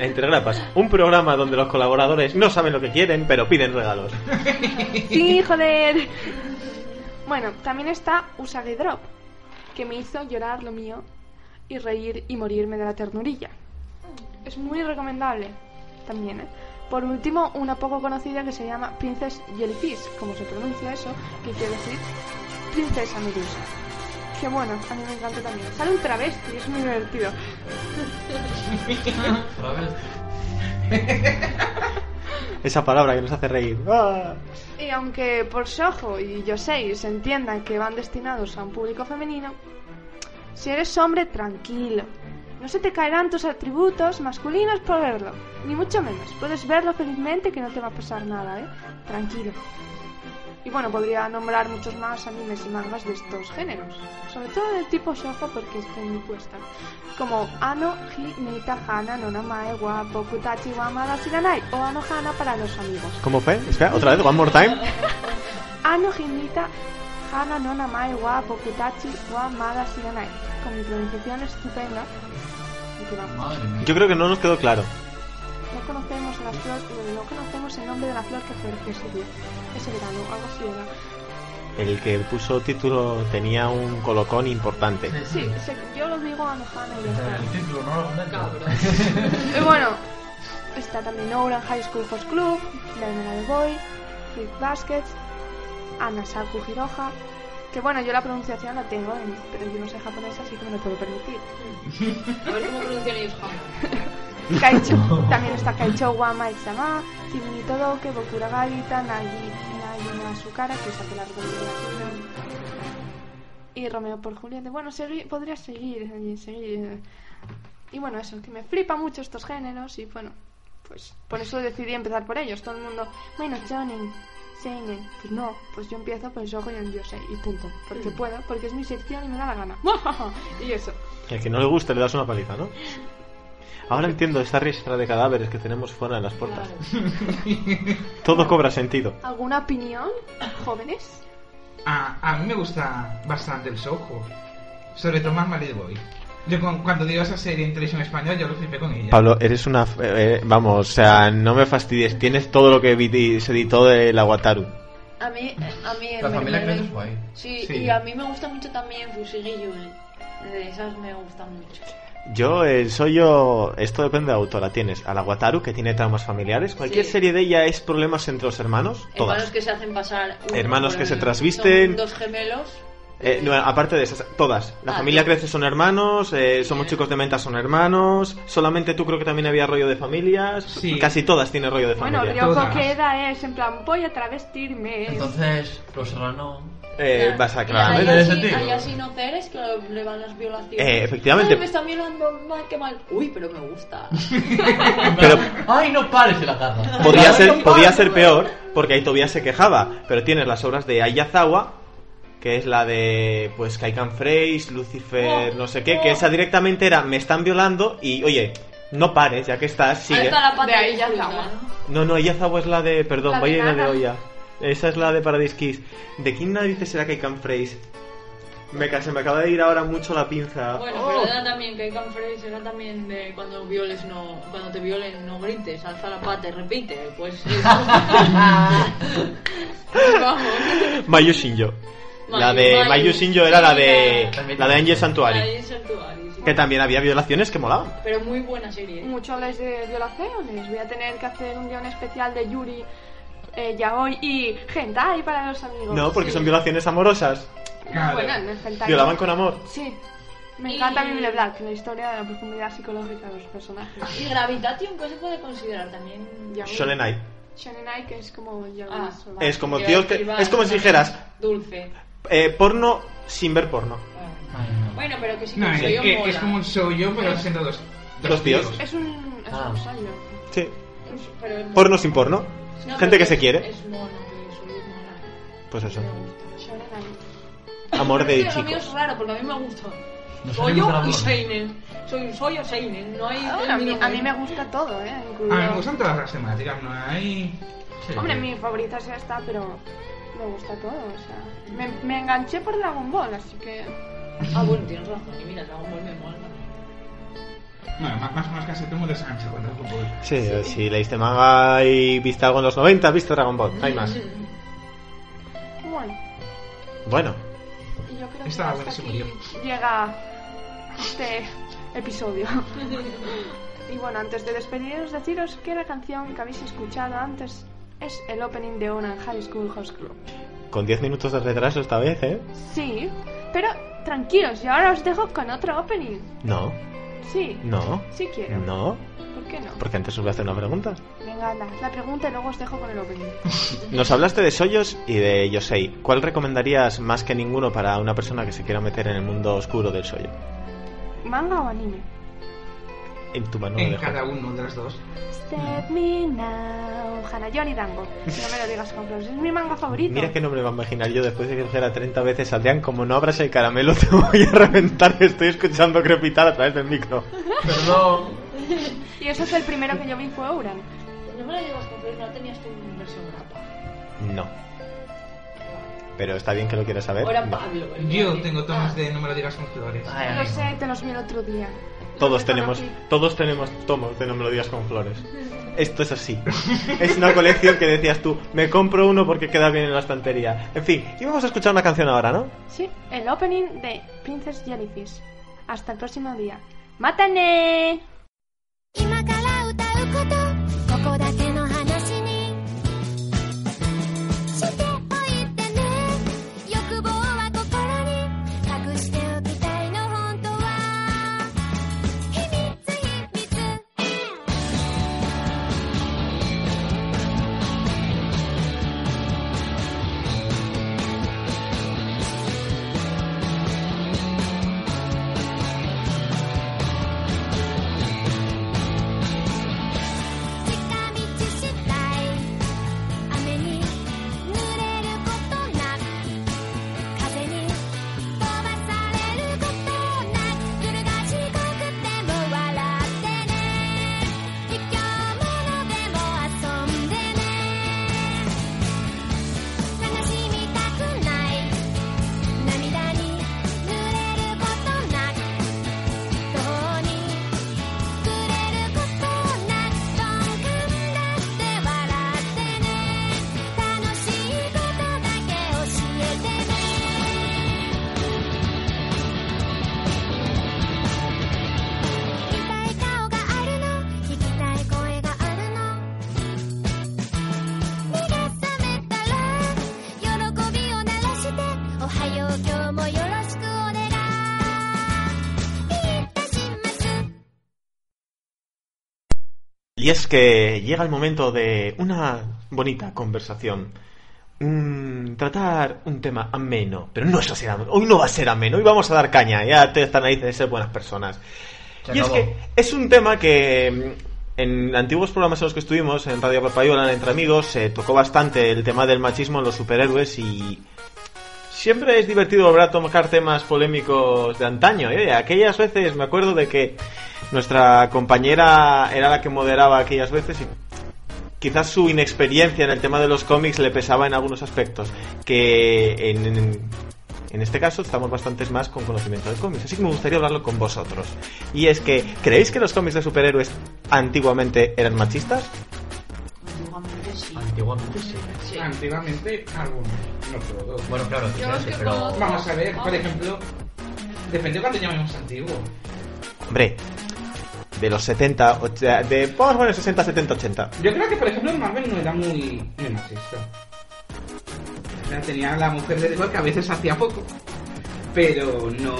Intergrapas. Un programa donde los colaboradores no saben lo que quieren, pero piden regalos. Sí, joder. Bueno, también está Usagi Drop, que me hizo llorar lo mío y reír y morirme de la ternurilla. Es muy recomendable también, ¿eh? Por último, una poco conocida que se llama Princess Jellyfish, como se pronuncia eso, que quiere decir Princesa Medusa. Que bueno, a mí me encanta también. Sale un travesti, es muy divertido. Esa palabra que nos hace reír. ¡Ah! Y aunque por Shoujo y Yosei se entienda que van destinados a un público femenino, si eres hombre, tranquilo. No se te caerán tus atributos masculinos por verlo, ni mucho menos. Puedes verlo felizmente que no te va a pasar nada, ¿eh? Tranquilo. Y bueno, podría nombrar muchos más animes y mangas de estos géneros, sobre todo del tipo shoujo porque estoy muy puesta, como Ano Hi Nita Hana no Namae wa Bokutachi wa Amada Shiranai o Ano Hana para los amigos. ¿Cómo fue? Espera, otra vez, one more time. Ano Hinita Hana no Namae wa Bokutachi wa Mada Shiranai. Con mi pronunciación estupenda. Yo creo que no nos quedó claro. No conocemos la flor, no conocemos el nombre de la flor que ese día, ese verano, algo así era. El que puso título tenía un colocón importante. Sí, yo lo digo Ano Hana y está. El título no. Y bueno, está también Ouran High School Host Club, La Emerald Boy, Fruit Baskets, Anasaku Hiroha. Que bueno, yo la pronunciación la tengo, en- pero yo no sé japonés, así que me lo puedo permitir. A ver cómo pronuncian ellos jamás. Kaicho, también está Kaicho wa Maizama, Kimi Todoke, Bokura Gaita, Nagi, Nagi que es la recomendación. Y Romeo por Julieta. Bueno, segui- podría seguir, eh, seguir. Y bueno, eso, que me flipa mucho estos géneros y bueno, pues por eso decidí empezar por ellos. Todo el mundo, bueno, Shonen, Seinen. Pues no, pues yo empiezo por el Shoujo y el Yosei y punto. Porque puedo, porque es mi sección y me da la gana. y eso. El que no le guste le das una paliza, ¿no? Ahora entiendo esta ristra de cadáveres que tenemos fuera en las puertas. Todo cobra sentido. ¿Alguna opinión, jóvenes? A, a mí me gusta bastante el Soho. Sobre todo más Malid Boy. Yo cuando dio esa serie en televisión española, yo lo flipé con ella. Pablo, eres una... f- eh, vamos, o sea, no me fastidies. Tienes todo lo que se editó del Aguataru. A mí, a mí La me- familia me- Cruz es guay. Sí, Sí. y a mí me gusta mucho también Fusiguillo. De esas me gustan mucho. Yo, el soy yo... Esto depende de autora. Tienes al Aguataru, que tiene traumas familiares. Cualquier Sí. serie de ella es problemas entre los hermanos. Hermanos Todas. que se hacen pasar. Hermanos que se el- trasvisten. son dos gemelos. Eh, no, aparte de esas, todas. La Ah, familia crece son hermanos, eh, somos chicos de menta son hermanos. Solamente tú creo que también había rollo de familias. Casi todas tienen rollo de Bueno, familia. Ryoko queda es en plan, voy a travestirme. Entonces, Los Serrano. Eh, vas a claramente. hay así, hay así no ceres que le van las violaciones. Eh, efectivamente. Ay, me están violando, mal, qué mal. Uy, pero me gusta. Pero ¡Ay, no pares y la agarra! podía ser, no podía pares, ser güey. peor, porque ahí todavía se quejaba. Pero tienes las obras de Ayazawa, que es la de pues Kaikan Freys, Lucifer, Oh, no sé qué, que esa directamente era me están violando y oye, no pares, ya que estás, Ahí sigue. está la pata De ahí de ya. ¿no? No, Ayazawa es la de, perdón, La de vaya de Nana. olla. Esa es la de Paradise Kiss. ¿De quién narices será Kaikan Freys? Me, se me acaba de ir ahora mucho la pinza. Bueno, Oh. pero era también que Can Frey será también de cuando violes no, cuando te violen no grites, alza la pata y repite, pues eso. Vamos. Mayu Shinjo. La de Mayu. Mayu Shinjo era la de la- de Angel es Santuario, sí. Que también había violaciones que molaban. Pero muy buena serie. ¿eh? Mucho habláis de violaciones. Voy a tener que hacer un guion especial de Yuri, eh, Yaoi y Hentai para los amigos. No, porque Sí. son violaciones amorosas. Bueno, en el hentai. Violaban con amor. Sí. Me Y- encanta Bible Black, la historia de la profundidad psicológica de los personajes. Y Gravitation, ¿qué se puede considerar también? Shonen Ai. Shonen Ai, que es como. Ah. Es como tíos que es como si dijeras Dulce. Eh, porno sin ver porno. Bueno, pero que sí No, que es, soy yo que mola. es como un shoujo, pero siendo dos, Dos tíos. Es un. Es Ah. un. Sí. Pero es- Porno sin porno. No, Gente que se es- quiere. Es mono, que soy mola. Pues eso. Shonen. Amor de Pero Lo mío es raro porque a mí me gusta. No Soy salimos yo del y. Seinen. Soy soy o Seinen. No hay. Ah, bueno, a, mí, término a mí me gusta todo, ¿eh? A mí Incluido... me gustan todas las temáticas, no hay... Hombre, mi favorita es esta, pero me gusta todo, o sea... Me, me enganché por Dragon Ball, así que... Ah, bueno, tienes razón. Y mira, Dragon Ball me mola. Bueno, más, más, más casi todo el mundo desancha con Dragon Ball. Sí, si leíste manga y viste algo en los 90, viste Dragon Ball. Hay más. Bueno, Bueno, y yo creo que buena, hasta se aquí murió. llega este episodio. y bueno, antes de despediros, deciros que la canción que habéis escuchado antes es el opening de Onan High School House Club. con 10 minutos de retraso esta vez, ¿eh? Sí, pero tranquilos, y ahora os dejo con otro opening. No, Sí, no, sí quiero. no. ¿Por qué no? Porque antes os voy a hacer una pregunta. Venga, anda, la pregunta y luego os dejo con el opening. Nos hablaste de Soyos y de Yosei. ¿Cuál recomendarías más que ninguno para una persona que se quiera meter en el mundo oscuro del Soyo? ¿Manga o anime? En tu mano lo En dejo. cada uno de las dos. Step me now, Hanayori Dango. No me lo digas con flores, es mi manga favorito. Mira qué nombre va a imaginar yo después de que dijera 30 veces Adrián, como no abras el caramelo te voy a reventar, que estoy escuchando crepitar a través del micro. Perdón. Y eso es el primero que yo vi fue Uran. No me la llevas con flores, no tenías tu versión grapa. No. Pero está bien que lo quieras saber. No. Pablo. Yo tengo tomas de No me lo digas con flores. Lo sé, te los vi el otro día. Todos tenemos, todos tenemos tomos de no me lo digas con flores. Esto es así. Es una colección que decías tú, me compro uno porque queda bien en la estantería. En fin, y vamos a escuchar una canción ahora, ¿no? Sí, el opening de Princess Jellyfish. Hasta el próximo día. ¡Mátane! Y es que llega el momento de una bonita conversación. Mm, tratar un tema ameno, pero no eso será, hoy no va a ser ameno, hoy vamos a dar caña, ya te están ahí de ser buenas personas. Se y es que es un tema que mm, en antiguos programas en los que estuvimos, en Radio Papayola, entre amigos, se tocó bastante el tema del machismo en los superhéroes y siempre es divertido volver a tocar temas polémicos de antaño. ¿eh? Aquellas veces me acuerdo de que nuestra compañera era la que moderaba aquellas veces y quizás su inexperiencia en el tema de los cómics le pesaba en algunos aspectos. Que en, en, en este caso estamos bastantes más con conocimiento de cómics. Así que me gustaría hablarlo con vosotros. Y es que, ¿creéis que los cómics de superhéroes antiguamente eran machistas? Antiguamente sí. Antiguamente sí. Sí. Antiguamente, algunos, no todos. Bueno, claro, quizás sí, pero... Vamos a ver, por Ah. ejemplo, depende de cuánto llamemos antiguo. Hombre, de los 70, o sea, de, vamos a poner 60, 70, 80. Yo creo que, por ejemplo, en Marvel no era muy, muy machista. Tenía la mujer de igual que a veces hacía poco, pero no,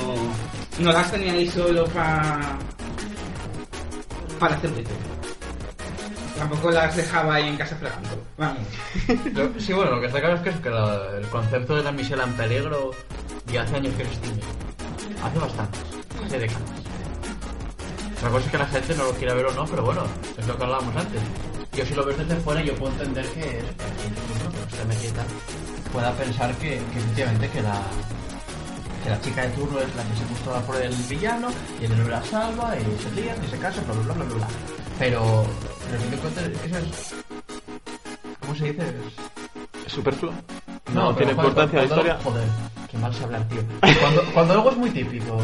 no las tenía ahí solo para para hacer ruido. Tampoco las dejaba ahí en casa fregando. Vamos. Lo- Sí, bueno, lo que está claro es que, es que la- el concepto de la misión en peligro ya hace años que extingue. Hace bastantes, hace décadas. Otra cosa es que la gente no lo quiera ver o no, pero bueno, es lo que hablábamos antes. Yo si lo ves desde fuera yo puedo entender que es que la no se y tal, pueda pensar que, que efectivamente que la que la chica de turno es la que se gusta por el villano y el héroe la salva y se lía y se casa, bla bla bla bla bla. Pero pero que eso es ¿cómo se dice? Es- ¿Es superfluo? no, No, tiene importancia la historia. Joder, qué mal se hablar, tío. Cuando, cuando algo es muy típico.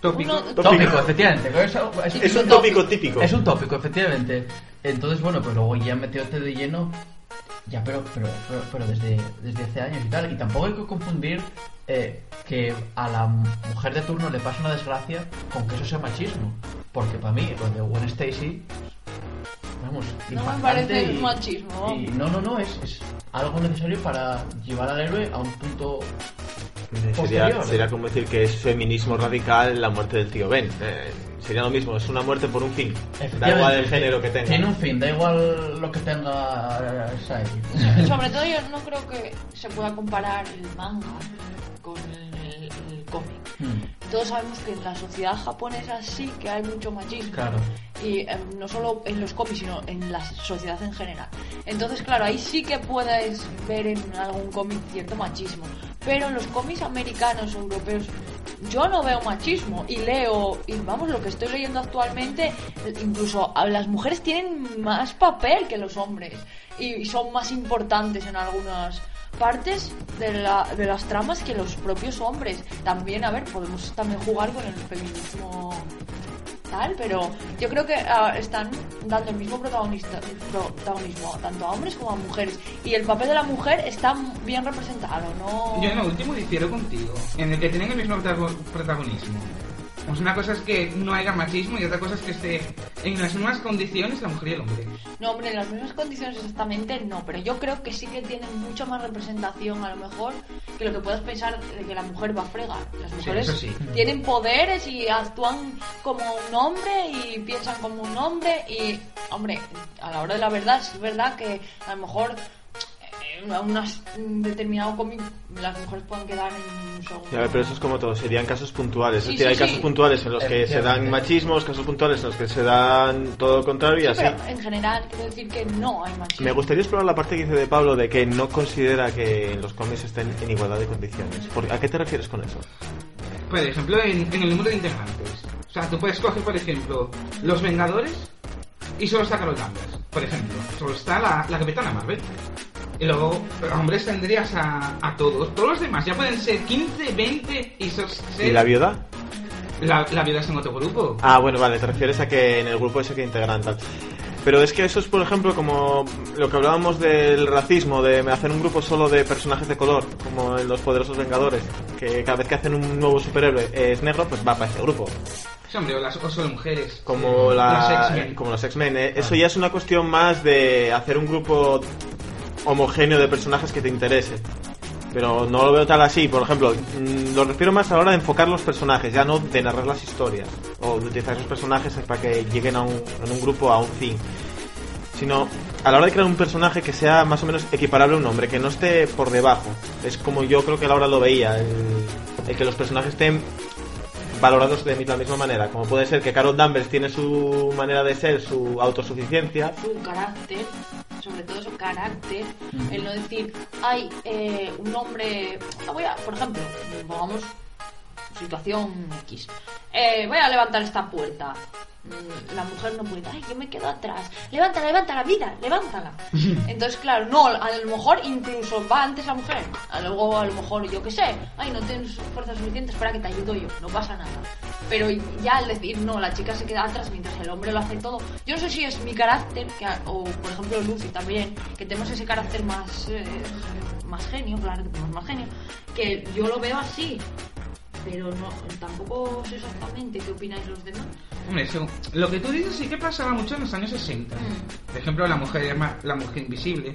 Tópico. Uno- Tópico. Tópico, efectivamente. Es, algo- Es un tópico típico. Es un tópico, efectivamente. Entonces, bueno, pues luego ya metiéndote de lleno. Ya, pero, pero, pero, pero desde, desde hace años y tal. Y tampoco hay que confundir eh, que a la mujer de turno le pasa una desgracia con que eso sea machismo. Porque para mí, lo de Gwen Stacy. Vamos, No me impactante parece y- machismo. y no, no, no, es, es algo necesario para llevar al héroe a un punto Sería, sería como decir que es feminismo radical la muerte del tío Ben. Eh, sería lo mismo, es una muerte por un fin. Da igual el género que tenga. Tiene un fin, da igual lo que tenga eh. Sobre todo yo no creo que se pueda comparar el manga con el, el cómic. Hmm, Todos sabemos que en la sociedad japonesa sí que hay mucho machismo. Claro. Y em, no solo en los cómics, sino en la sociedad en general. Entonces, claro, ahí sí que puedes ver en algún cómic cierto machismo. Pero en los cómics americanos o europeos yo no veo machismo. Y leo, y vamos, lo que estoy leyendo actualmente, incluso las mujeres tienen más papel que los hombres. Y son más importantes en algunas partes de, la, de las tramas que los propios hombres. También, a ver, podemos también jugar con el feminismo tal, pero yo creo que ah, están dando el mismo protagonista, protagonismo tanto a hombres como a mujeres. Y el papel de la mujer está bien representado, ¿no? Yo en lo último difiero contigo, en el que tienen el mismo protago- protagonismo. Pues una cosa es que no haya machismo y otra cosa es que esté en las mismas condiciones la mujer y el hombre. No, hombre, en las mismas condiciones exactamente no, pero yo creo que sí que tienen mucha más representación a lo mejor que lo que puedas pensar de que la mujer va a fregar. Las mujeres sí. tienen poderes y actúan como un hombre y piensan como un hombre y, hombre, a la hora de la verdad es verdad que a lo mejor unas- un determinado cómic las mujeres pueden quedar en un segundo. Ya, pero eso es como todo, serían casos puntuales. Sí, es decir, sí, hay sí. casos puntuales en los que se dan machismos, casos puntuales en los que se dan todo lo contrario y Sí, así. pero en general quiero decir que no hay machismo. Me gustaría explorar la parte que dice de Pablo de que no considera que los cómics estén en igualdad de condiciones. ¿Por- ¿A qué te refieres con eso? Por ejemplo, en, en el número de integrantes. O sea, tú puedes coger, por ejemplo, los Vengadores y solo está Carol Danvers, por ejemplo. Solo está la, la Capitana Marvel. Y luego, hombres tendrías a, a todos. Todos los demás ya pueden ser 15, 20 y ser... ¿Y la viuda? La, la viuda es en otro grupo. Ah, bueno, vale, te refieres a que en el grupo ese que integran tal. Pero es que eso es, por ejemplo, como lo que hablábamos del racismo, de hacer un grupo solo de personajes de color, como en Los Poderosos Vengadores, que cada vez que hacen un nuevo superhéroe es negro, pues va para ese grupo. Sí, hombre, o, las, o solo mujeres. Como, la, Las X-Men. como los X-Men. ¿eh? Eso ya es una cuestión más de hacer un grupo homogéneo de personajes que te interese. Pero no lo veo tal así. Por ejemplo, mm, lo refiero más a la hora de enfocar los personajes, ya no de narrar las historias. O de utilizar esos personajes para que lleguen a un, en un grupo a un fin. sino a la hora de crear un personaje que sea más o menos equiparable a un hombre, que no esté por debajo. Es como yo creo que Laura lo veía, el, el que los personajes estén valorados de la misma manera, como puede ser que Carol Danvers tiene su manera de ser, su autosuficiencia, su carácter, sobre todo su carácter, el no decir, ay, eh, un hombre, voy a, por ejemplo, pongamos situación X, eh, voy a levantar esta puerta. Mm, La mujer no puede, ay, yo me quedo atrás. Levántala, levántala, vida, levántala. Entonces, claro, no, a lo mejor incluso va antes la mujer. A luego, a lo mejor, yo qué sé, ay, no tienes fuerzas suficientes para que te ayudo yo, no pasa nada. Pero ya al decir, no, la chica se queda atrás mientras el hombre lo hace todo. Yo no sé si es mi carácter, que, o por ejemplo Lucy también, que tenemos ese carácter más, eh, más genio, claro que tenemos más genio, que yo lo veo así. Pero no, tampoco sé exactamente qué opináis los demás. Hombre, eso- lo que tú dices sí que pasaba mucho en los años 60. Por ejemplo, la mujer, la mujer invisible,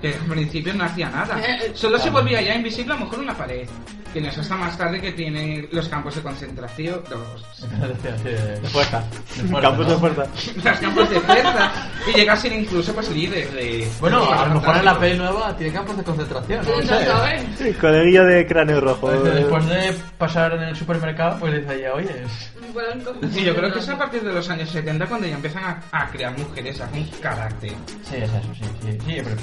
que al principio no hacía nada. Eh, Solo se volvía ya invisible a lo mejor una pared. Que no es hasta más tarde que tiene los campos de concentración. Los, de fuerza. Campos de fuerza. los campos de fuerza. Y llega a ser incluso pues líder de. Bueno, de a lo mejor en la peli nueva tiene campos de concentración. No, sabes. Sí, coleguilla de cráneo rojo. Pues, Después de pasar en el supermercado, pues dice ella, oye, Sí, yo creo que es a partir de los años 70 cuando ya empiezan a, a crear mujeres con carácter. Sí, es eso, sí, sí, sí, pero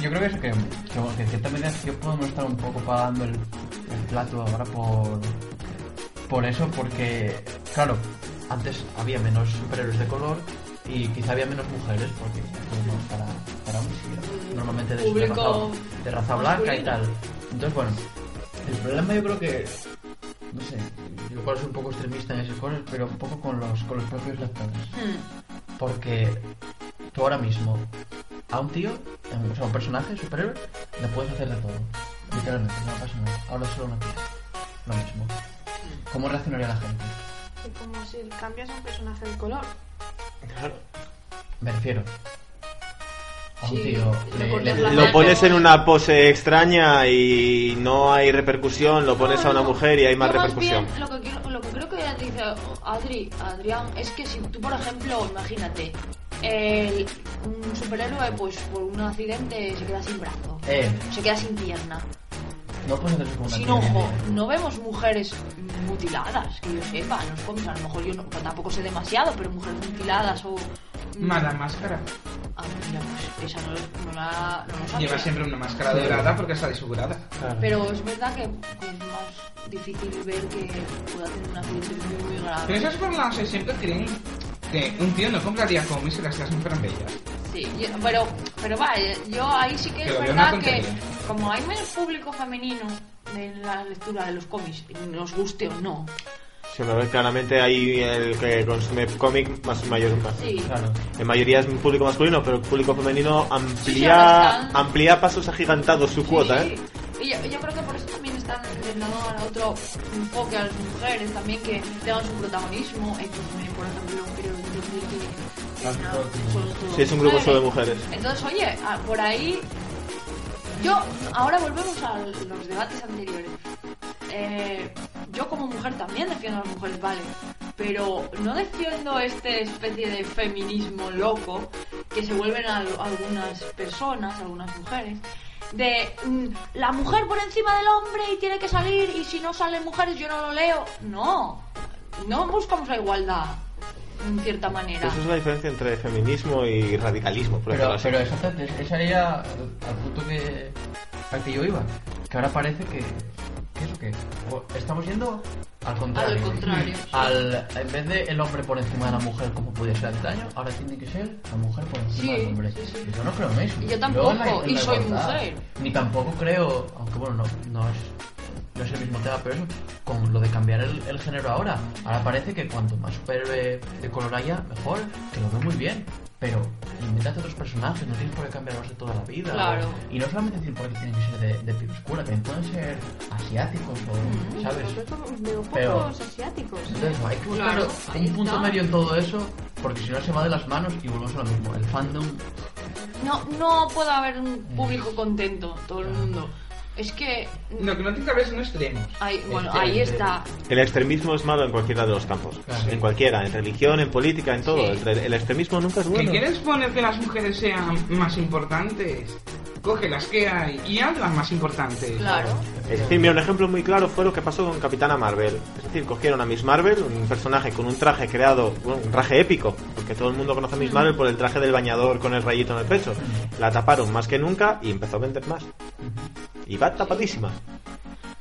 yo creo que es que, que, en cierta medida que podemos estar un poco pagando el, el plato ahora por, por eso, porque, claro, antes había menos superhéroes de color y quizá había menos mujeres, porque no, para, para hombres, normalmente de, de raza, de raza blanca y tal. Entonces, bueno, el problema yo creo que, no sé, yo igual soy un poco extremista en esas cosas, pero un poco con los, con los propios lectores. Hmm. Porque tú ahora mismo a un tío, o sea, a un personaje superhéroe, le puedes hacer de todo. Literalmente, no pasa nada. Ahora solo una pieza. Lo mismo. ¿Cómo reaccionaría la gente? Es como si cambias a un personaje de color. Me refiero. A un Sí, tío. le le- cortas le- la Lo pones en una pose extraña y no hay repercusión, lo pones a una mujer y hay más repercusión. bien, lo, que quiero- lo que creo que dice Adri, Adrián es que si tú, por ejemplo, imagínate, el- un superhéroe, pues por un accidente se queda sin brazo, Eh, se queda sin pierna, no puedes hacer eso con una sin ojo. No vemos mujeres mutiladas, que yo sepa, en los cómics. A lo mejor yo no, pues tampoco sé demasiado, pero mujeres mutiladas o. Mala máscara. Ah, mira, pues esa no, no la. No lo sabía. Lleva siempre una máscara dorada porque está desfigurada. Pero es verdad que, es más difícil ver que pueda tener un accidente muy, muy grave. Pero esas por las siempre creen que un tío no compraría cómics y las tías no fueran bellas. Sí, yo- pero, pero vaya, yo ahí sí que es verdad que como hay menos público femenino en la lectura de los cómics, nos guste o no, Si me ves claramente ahí el que consume cómic más mayor. Sí. Claro. En mayoría es un público masculino, pero el público femenino Sí, amplía, están- amplía pasos agigantados su cuota, ¿eh? Y yo, yo creo que por eso también están intentando dar otro enfoque a las mujeres también que tengan su protagonismo. X-Men, por ejemplo, creo entender todo Sí, es un grupo solo de mujeres. Entonces, oye, ah, por ahí. Yo, ahora volvemos a los debates anteriores. Eh, yo como mujer también defiendo a las mujeres, vale, pero no defiendo este especie de feminismo loco que se vuelven a, algunas personas, algunas mujeres, de mm, la mujer por encima del hombre y tiene que salir y si no salen mujeres yo no lo leo. No, no buscamos la igualdad, en cierta manera. Esa es la diferencia entre feminismo y radicalismo, por Pero, pero exactamente, esa era al punto que, al que yo iba. Que ahora parece que. ¿Qué es lo que? Estamos yendo al contrario. Al contrario, sí. Al- en vez de el hombre por encima de la mujer, como podía ser antaño, ahora tiene que ser la mujer por encima Sí, del hombre. sí, Yo no creo en eso. Yo tampoco, en la- en y soy igualdad. mujer. Ni tampoco creo, aunque bueno, no, no es. No es el mismo tema, pero eso, con lo de cambiar el, el género ahora. Ahora parece que cuanto más superhéroe de color haya, mejor, que lo veo muy bien. Pero invéntate otros personajes, no tienes por qué cambiarlos de toda la vida. Claro. Y no solamente decir porque tienen que ser de, de piel oscura, también pueden ser asiáticos o, ¿sabes? Veo Pero- pocos asiáticos. Entonces hay que buscar Claro, un punto está. medio en todo eso, porque si no se va de las manos y volvemos a lo mismo. El fandom No, no puede haber un público contento, todo el mundo. Es que. Lo que no tiene que haber son extremos. Ahí, bueno, ahí está. El extremismo es malo en cualquiera de los campos. En cualquiera, en religión, en política, en todo. Sí. El, el extremismo nunca es ¿Que bueno. quieres poner que las mujeres sean más importantes? Coge las que hay y hazlas más importantes. Claro. Es decir, mira, un ejemplo muy claro fue lo que pasó con Capitana Marvel. Es decir, cogieron a Miss Marvel, un personaje con un traje creado, bueno, un traje épico, porque todo el mundo conoce a Miss Marvel por el traje del bañador con el rayito en el pecho. La taparon más que nunca y empezó a vender más. Y va tapadísima.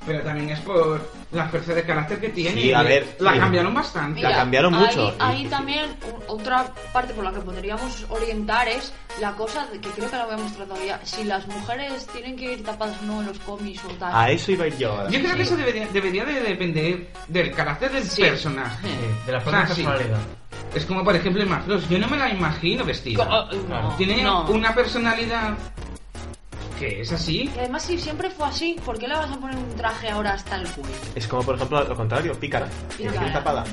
Pero también es por la fuerza de carácter que tiene. Sí, a ver, La sí. cambiaron bastante. La cambiaron ahí, mucho. Ahí también otra parte por la que podríamos orientar es la cosa de que creo que la habíamos tratado ya. Si las mujeres tienen que ir tapadas o no en los cómics o tal. A eso iba a ir yo ahora. Yo creo que eso debería, debería de depender del carácter del Sí. personaje. de la O sea, personalidad. Es como por ejemplo Emma Frost. Yo no me la imagino vestida. Co- eh, no, Tiene no. una personalidad que es así. Y además, si siempre fue así, ¿por qué le vas a poner un traje ahora hasta el cuello? Es como, por ejemplo, lo contrario, pícara. Pícara. Bien tapada.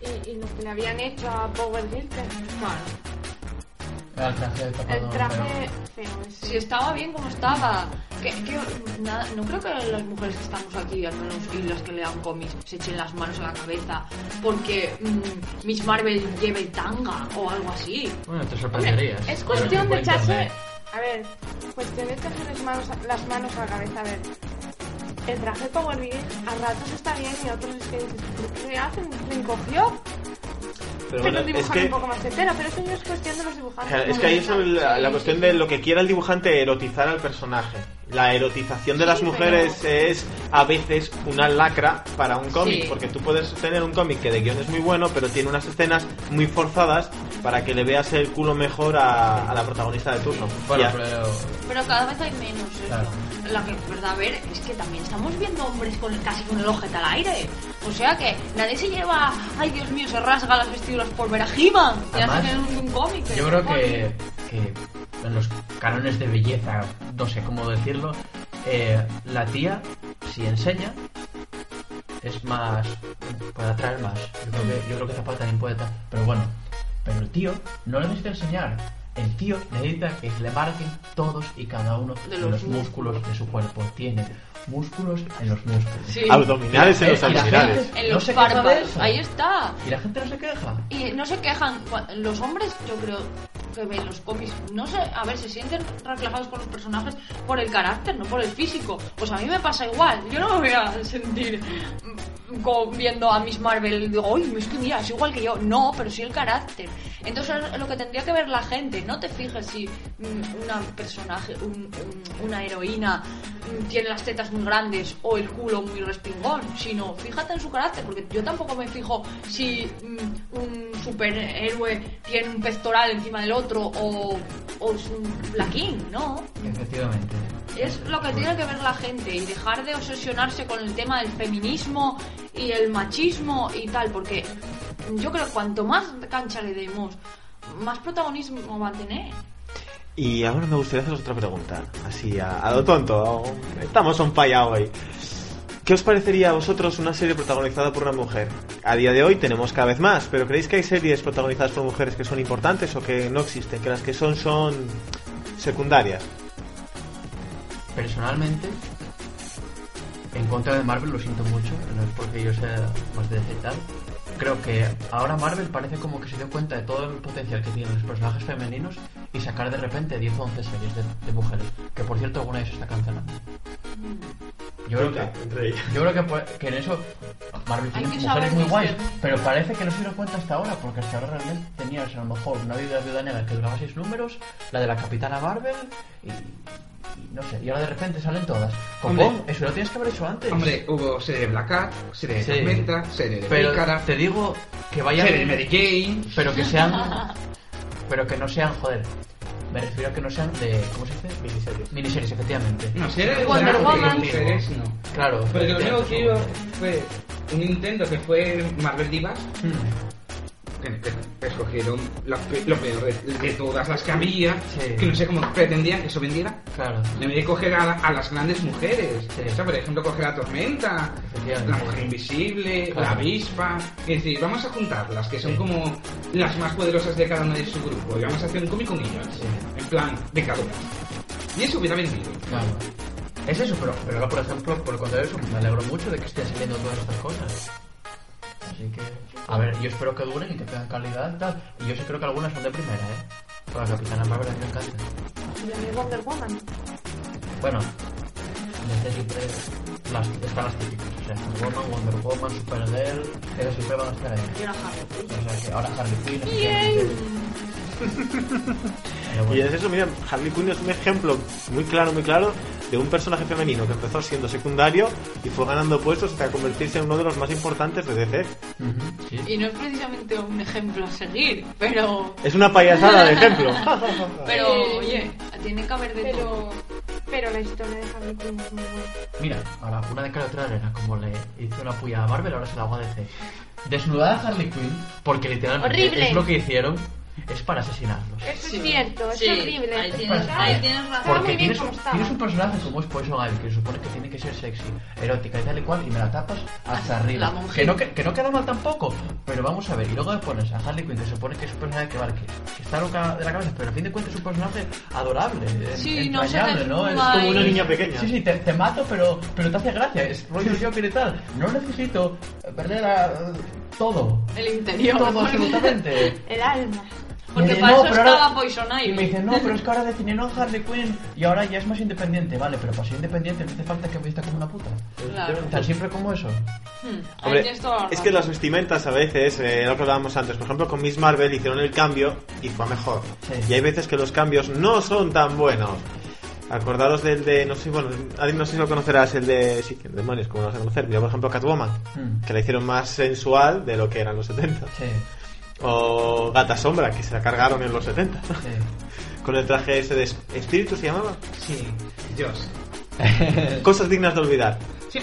Y, y lo que le habían hecho a Power Girl, que El traje tapado, el traje pero- feo. ese. Si estaba bien como estaba. Que, que, nada, no creo que las mujeres que estamos aquí, al menos y las que lean cómics, se echen las manos a la cabeza porque mm, Miss Marvel lleve tanga o algo así. Bueno, te sorprenderías. Es cuestión de echarse. A ver, las manos, a- las manos a la cabeza. A ver, el traje Power Girl a ratos está bien y a otros es que dices, ¿pero ¿qué hacen? ¿Le encogió? Pero Pero, bueno, dibujan es que- un poco más entera, pero eso ya es cuestión de los dibujantes. Es que ahí es la, la cuestión de lo que quiera el dibujante erotizar al personaje. La erotización de Sí, las pero- mujeres es a veces una lacra para un cómic, Sí. porque tú puedes tener un cómic que de guion es muy bueno, pero tiene unas escenas muy forzadas para que le veas el culo mejor a, a la protagonista de turno. Bueno, Ya. pero. Pero cada vez hay menos. eso. La verdad, a ver, es que también estamos viendo hombres con casi con el ojete al aire. O sea que nadie se lleva, ay Dios mío, se rasga las vestiduras por ver a He-Man un, un cómic. Yo creo que, que en los cánones de belleza, no sé cómo decirlo, eh, la tía, si enseña, es más. puede atraer más. Yo creo que, yo creo que esa parte también puede. Pero bueno, pero el tío no le necesita enseñar. El tío necesita que se le marquen todos y cada uno de los, músculos de su cuerpo. Tiene músculos en los músculos. Sí. Abdominales en los Y la gente abdominales. En no los párpados, eso. ahí está. Y la gente no se queja. Y no se quejan. Los hombres, yo creo que ven los cómics, no sé, a ver, se sienten reflejados con los personajes por el carácter, no por el físico. Pues a mí me pasa igual. Yo no me voy a sentir viendo a Miss Marvel y digo, uy, es que mira, es igual que yo. No, pero sí el carácter. Entonces es lo que tendría que ver la gente. No te fijes si mm, una personaje, un- un- una heroína mm, tiene las tetas muy grandes o el culo muy respingón, sino fíjate en su carácter, porque yo tampoco me fijo si mm, un superhéroe tiene un pectoral encima del otro o, o es un flaquín, ¿no? Efectivamente. Es lo que tiene que ver la gente y dejar de obsesionarse con el tema del feminismo y el machismo y tal, porque yo creo que cuanto más cancha le demos, más protagonismo va a tener. Y ahora me gustaría haceros otra pregunta, así a, a lo tonto. Estamos on fire hoy. ¿Qué os parecería a vosotros una serie protagonizada por una mujer? A día de hoy tenemos cada vez más, pero ¿creéis que hay series protagonizadas por mujeres que son importantes o que no existen? Que las que son son secundarias. Personalmente, en contra de Marvel lo siento mucho, no es porque yo sea más de tal. Creo que ahora Marvel parece como que se dio cuenta de todo el potencial que tienen los personajes femeninos y sacar de repente 10 o 11 series de, de mujeres. Que por cierto, alguna de ellas está cancelando. Yo creo que, yo creo que, que en eso Marvel tiene que mujeres muy guays, pero parece que no se dieron cuenta hasta ahora, porque hasta ahora realmente tenías a lo mejor una viuda viuda negra que duraba 6 números, la de la Capitana Marvel y, y no sé, y ahora de repente salen todas. Hombre. Copón, eso lo tienes que haber hecho antes. Hombre, hubo serie de Black Cat, serie de Sí. Tormenta, serie de pero Pícara, te digo que vayan serie de Mary Jane. pero que sean pero que no sean joder me refiero a que no sean de ¿cómo se dice? miniseries miniseries efectivamente No, serie de Wonder Woman. mujeres, no. claro Pero que lo único que iba fue un Nintendo que fue Marvel Divas, Mm. Escogieron la pe- lo peor de, de todas las que había, Sí. que no sé cómo pretendían que eso vendiera. claro En vez de coger a, a las grandes mujeres, Sí. o sea, por ejemplo, coger a Tormenta, la mujer invisible, Claro. la avispa, y decir, vamos a juntarlas, que son Sí. como las más poderosas de cada una de su grupo, y vamos a hacer un cómic con ellas, en plan, vengadoras. Y eso hubiera vendido. claro Es eso, pero, pero ahora, por ejemplo, por el contrario, eso, me alegro mucho de que estén saliendo todas estas cosas. Así que, a ver, yo espero que duren y que tengan calidad y tal. Y yo sí creo que algunas son de primera, ¿eh? Por la Capitana Marvel me encanta. Y a mí Wonder Woman. Bueno, desde siempre las, están las típicas. O sea, Woman, Wonder Woman, Supergirl, esas siempre van a estar ahí. Y una Harley Quinn. O sea que ahora Harley Quinn, Pero Y bueno. es eso, mira, Harley Quinn es un ejemplo muy claro, muy claro de un personaje femenino que empezó siendo secundario y fue ganando puestos hasta convertirse en uno de los más importantes de DC. Sí. Y no es precisamente un ejemplo a seguir, pero. Es una payasada de ejemplo. Pero, Eh, oye, tiene que haber de Pero, todo. pero la historia de Harley Quinn es muy buena. Mira, ahora una de cada otra era como le hizo una puya a Marvel, ahora se la hago a DC. Desnudar a Harley Quinn, porque literalmente Horrible. es lo que hicieron, es para asesinarlos. Eso Sí. es cierto, es Sí, horrible. ahí Es tienes- ahí tienes razón. Porque muy bien tienes, como estaba. tienes un personaje como es Poison Ivy, que se supone que tiene que ser sexy, erótica y tal y cual, y me la tapas hasta arriba. monjita. Que no, que, que no queda mal tampoco, pero vamos a ver, y luego le pones a Harley Quinn, que se supone que es un personaje que, vale, que, que está loca de la cabeza, pero a fin de cuentas es un personaje adorable, en- Sí, no se entrañable, ¿no? Es desnuda Como una y- niña pequeña. Sí, sí, te, te mato, pero, pero te hace gracia. Es rollo Joker y tal. No necesito perder a- todo. El interior. Todo, absolutamente. El alma. Porque para dicen, eso pero ahora- estaba Poison Ivy. Y me dicen, no, pero es que ahora definieron Harley Quinn y ahora ya es más independiente. Vale, pero para ser independiente no hace falta que vista como una puta. Claro. Tan siempre como eso. Hmm, Hombre, es que las vestimentas a veces, eh, lo que hablábamos antes, por ejemplo con Miss Marvel hicieron el cambio y fue mejor. Sí. Y hay veces que los cambios no son tan buenos. Acordaros del de, no sé, bueno, no sé si lo conocerás, el de, sí, que demonios, como lo vas a conocer, mira por ejemplo Catwoman, Hmm. que la hicieron más sensual de lo que eran los 70. Sí, O Gata Sombra, que se la cargaron en los 70. sí. Con el traje ese de es- espíritu se llamaba. Sí, Dios. Cosas dignas de olvidar. Sí.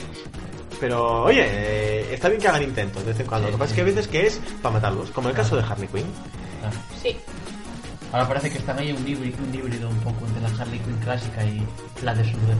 Pero, oye, eh, está bien que hagan intentos de vez en cuando. Sí, Lo que pasa es que hay veces que es para matarlos, como el caso de Harley Quinn. Sí. Ahora parece que están ahí un híbrido, un híbrido un poco entre la Harley Quinn clásica y la de Surden.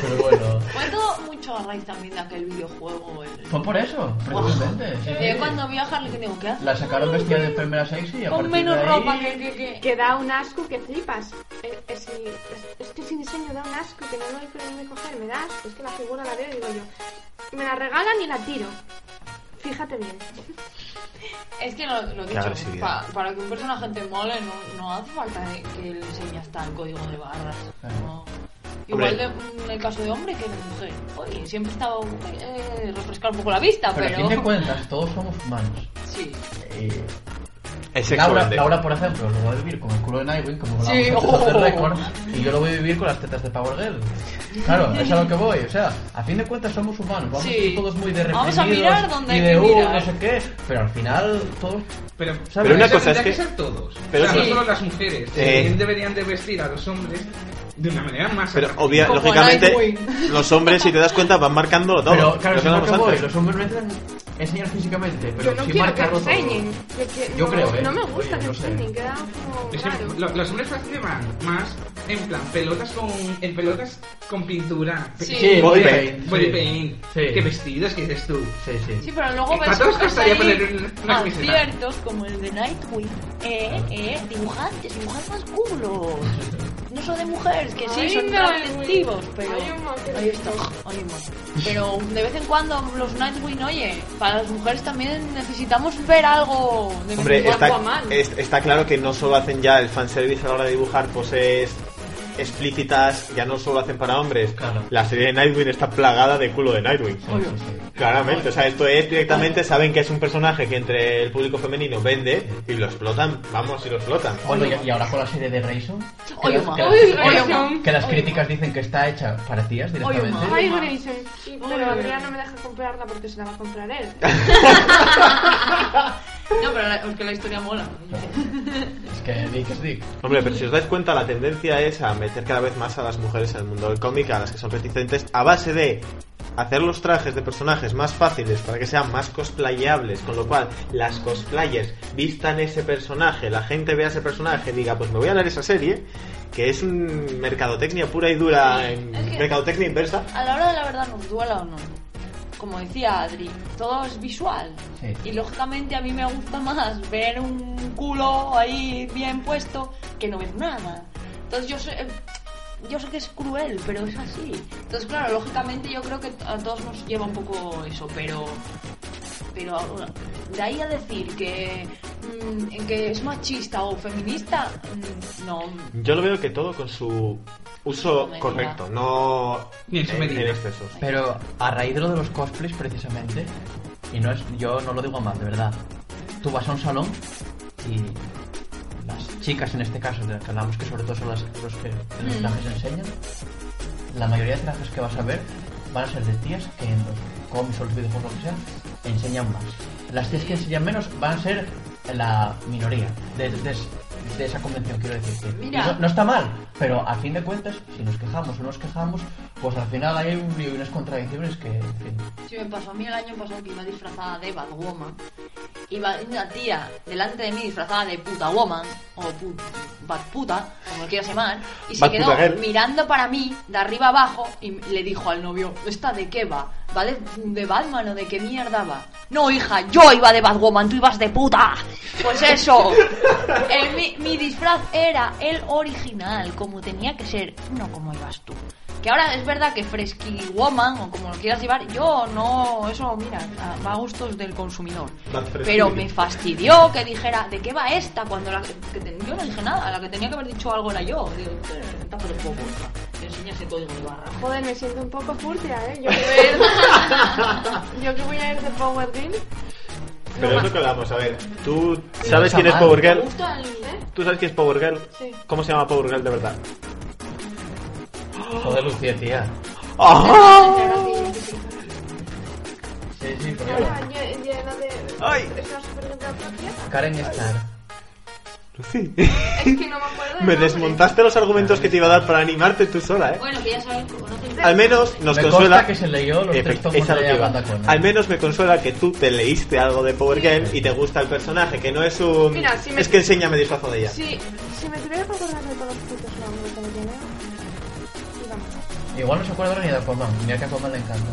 Pero bueno. Fue todo mucho a raíz también de aquel videojuego. El... Fue por eso, precisamente. sí, Yo sí. cuando vi a Harley Quinn digo, ¿qué hace? La sacaron vestida de enfermera sexy y a Con partir menos de ahí... ropa que... que, que... Que da un asco que flipas. Es, es, es, es que sin diseño da un asco que no lo hay por dónde coger. Me da asco. Es que la figura la veo y digo yo. Me la regalan y la tiro. Fíjate bien. Es que lo, lo Qué dicho, pa- para que un personaje te mole no, no hace falta de- que le enseñe hasta el código de barras. No. Igual Hombre. de, en el caso de hombre que de mujer. Oye, siempre he estado eh, refrescar un poco la vista, Pero pero... a fin de cuentas, todos somos humanos. Sí. Y Sexo Laura. Laura, por ejemplo, lo va a vivir con el culo de Nightwing, como Sí, hablábamos antes de oh. récord, y yo lo voy a vivir con las tetas de Power Girl. Claro, es a lo que voy. O sea, a fin de cuentas somos humanos, vamos Sí. todos muy de Vamos a mirar donde y de que uh, no sé qué, pero al final todos Pero, ¿Sabes? Pero una cosa es tendría que- ser todos. pero o sea, sí. no solo las mujeres. Eh. También deberían de vestir a los hombres de una manera más Pero obvia, lógicamente, los hombres, si te das cuenta, van marcando todo. Pero claro, Lo que es a que voy. Los hombres no enseñar físicamente, pero Yo no sí quiero que marcarlo todo. enseñen. Yo, que- Yo no, creo, ¿eh? No me gusta Oye, que no enseñen. Queda como Es que lo- los hombres participan más en plan pelotas con en pelotas con pintura Sí. Sí, Body paint. body paint Sí. qué vestidos que dices tú Sí, sí. Sí, pero luego ¿Y ves cuánto os cosas costaría poner una aciertos como el de Nightwing. Eh, eh, dibujantes, dibujad más culos. No son de mujeres, que sí, son Nightwing. atractivos, pero... Ahí está. Pero de vez en cuando los Nightwing, oye, para las mujeres también necesitamos ver algo de Hombre, vez en está, cuando a mano. es- está claro que no solo hacen ya el fanservice a la hora de dibujar poses explícitas, ya no solo hacen para hombres. Claro. La serie de Nightwing está plagada de culo de Nightwing. Sí, sí, sí. Claramente, o sea, esto es directamente, saben que es un personaje que entre el público femenino vende y lo explotan, vamos, y lo explotan. Bueno, y, ahora con la serie de Grayson, que, Oye, las, ma. que, Uy, las- que las- Grayson. que las críticas dicen que está hecha para tías directamente. Grayson. Pero. Andrea no me deja comprarla porque se la va a comprar él. No, pero la, porque la historia mola. Es que Dick es Dick. Hombre, pero si os dais cuenta, la tendencia es a meter cada vez más a las mujeres en el mundo del cómic, a las que son reticentes, a base de hacer los trajes de personajes más fáciles para que sean más cosplayables, con lo cual las cosplayers vistan ese personaje, la gente vea ese personaje y diga, pues me voy a leer esa serie, que es un mercadotecnia pura y dura, Sí, en es que- mercadotecnia inversa. A la hora de la verdad nos duela o no. Como decía Adri, todo es visual. Sí. Y lógicamente a mí me gusta más ver un culo ahí bien puesto que no ver nada. Entonces yo sé- yo sé que es cruel, pero es así. Entonces, claro, lógicamente yo creo que a todos nos lleva un poco eso, pero pero de ahí a decir que mm, que es machista o feminista, mm, no. Yo lo veo que todo con su uso correcto, no Ni en su en, medida. en excesos. Pero a raíz de lo de los cosplays, precisamente, y no es, yo no lo digo mal, de verdad. Tú vas a un salón y las chicas, en este caso, de las que hablamos, que sobre todo son las, los que los Mm. trajes enseñan, la mayoría de trajes que vas a ver van a ser de tías que en los cómics o los videojuegos, lo que sea, enseñan más. Las tías que enseñan menos van a ser la minoría de, de- de esa convención, quiero decir. Que Mira. no, no está mal, pero a fin de cuentas, si nos quejamos o no nos quejamos, pues al final hay un lío y unas contradicciones que, en fin, Sí, me pasó a mí el año pasado que iba disfrazada de Batwoman. Iba una tía delante de mí disfrazada de puta woman, o pu Batputa, como lo quieras llamar, y se quedó girl. mirando para mí, de arriba abajo, y le dijo al novio, ¿esta de qué va? ¿Va de, de Batman o de qué mierda va? No, hija, yo iba de Batwoman, tú ibas de puta. Pues eso. El- mi, mi disfraz era el original, como tenía que ser, no como ibas tú. Que ahora es verdad que Fresky Woman, o como lo quieras llevar, yo no, eso, mira, va a gustos del consumidor. Pero me fastidió que dijera, ¿de qué va esta? Cuando la que, yo no dije nada, la que tenía que haber dicho algo era yo. Digo, "Eh, tápate un poco, te enseña ese código de barra. Joder, me siento un poco furcia, ¿eh? Yo que voy a ir, yo que voy a ir de Power Girl. Pero es lo que hablamos, a ver, ¿tú sabes quién es. Power ¿Te Girl? el...? ¿Tú sabes quién es Power Girl? Sí. ¿Cómo se llama Power Girl de verdad? Joder, Lucía, tía. ¡Ah! Sí, sí, llena de... Ay. Karen Star. Lucy. Es que no me acuerdo del Me nombre. desmontaste los argumentos que te iba a dar para animarte tú sola, ¿eh? Bueno, que ya sabes, conocen... Al menos nos Me consuela. consta que se leyó los Efe- tres tomos esa de lo que iba. Conner. Al menos me consuela que tú te leíste algo de Power Girl y te gusta el personaje, que no es un. Mira, si me- Es que enséñame disfrazo de ella. Sí, si me tuviera que acordar de todos los putos Igual no se acuerda ni de Aquaman. Mira que a Aquaman le encanta.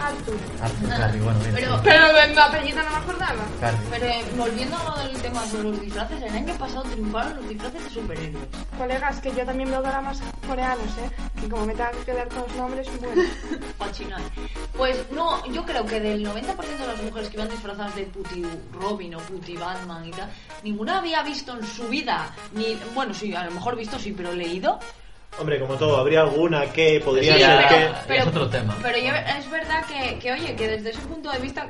Arthur. Arthur Carry, bueno, mira. Pero-. Pero de mi apellido no me acordaba. Carry. Pero eh, volviendo a lo del tema sobre los disfraces, el año pasado triunfaron los disfraces de superhéroes. Colegas, que yo también veo dramas coreanos, ¿eh? Que como me tenga que quedar con los nombres, bueno. Pues no, yo creo que del 90% de las mujeres que iban disfrazadas de puti Robin o puti Batman y tal, ninguna había visto en su vida, ni, bueno, sí, a lo mejor visto sí, pero leído. Hombre, como todo, habría alguna que podría Sí, ser que. es otro tema. Pero yo- es verdad que, que, oye, que desde ese punto de vista,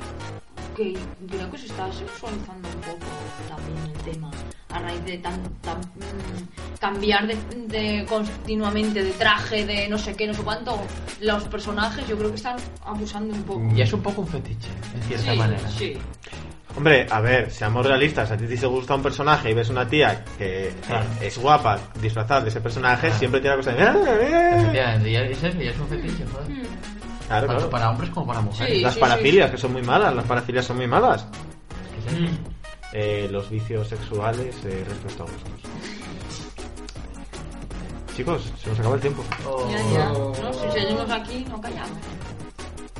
que creo que se está sexualizando un poco también el tema a raíz de tan, tan mm, cambiar de, de continuamente de traje, de no sé qué, no sé cuánto, los personajes yo creo que están abusando un poco. Y es un poco un fetiche, en cierta Sí, manera. sí. Hombre, a ver, seamos realistas. A ti te gusta un personaje y ves una tía que Claro. es guapa disfrazada de ese personaje, Claro. siempre tiene la cosa de. "Ah, eh". Efectivamente, y es es un fetiche, joder. Mm. Claro, Tanto claro. para hombres como para mujeres. Sí. Las parafilias, que son muy malas, las parafilias son muy malas. Sí, sí. Eh, los vicios sexuales eh, respecto a gustos. Chicos, se nos acaba el tiempo. Ya, ya. No, si seguimos aquí, no callamos.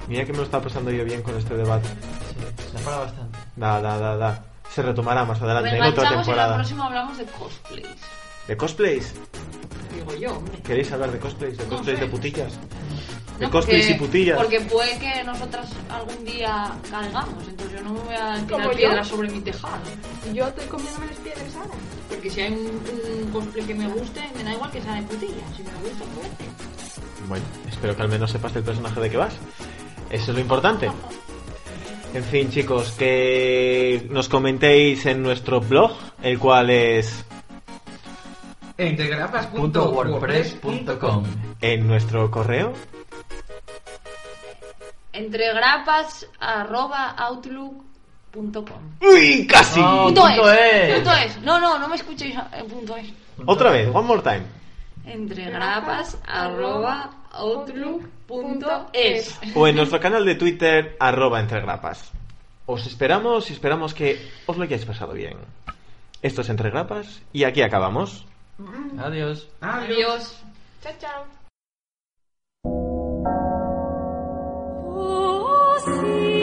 Mira que me lo está pasando yo bien con este debate. Sí, se para bastante. Da, da, da, da. Se retomará más adelante en otra enganchamos y la temporada. próxima hablamos de cosplays. ¿De cosplays? Digo yo, hombre. ¿Queréis hablar de cosplays? ¿De No cosplays sé. de putillas? ¿De No, cosplays porque- y putillas? Porque puede que nosotras algún día caigamos, entonces yo no me voy a ¿Como tirar piedras sobre mi tejado. Yo estoy comiéndome las piedras ahora. Porque si hay un, un cosplay que me guste, me da igual que sea de putilla. Si me gusta, pues vete. Bueno, espero que al menos sepas del personaje de que vas. Eso es lo importante. En fin, chicos, que nos comentéis en nuestro blog, el cual es .wordpress.com en nuestro correo. Entre grapas arroba outlook.com. ¡Uy, casi! No, Punto, punto es, es. punto es. No, no, no me escuchéis en punto es. Otra vez, one more time. Entre grapas arroba outlook.es. O en nuestro canal de Twitter, arroba entre grapas. Os esperamos y esperamos que os lo hayáis pasado bien. Esto es Entre Grapas y aquí acabamos. Adiós. Adiós. Chao, chao. Oh,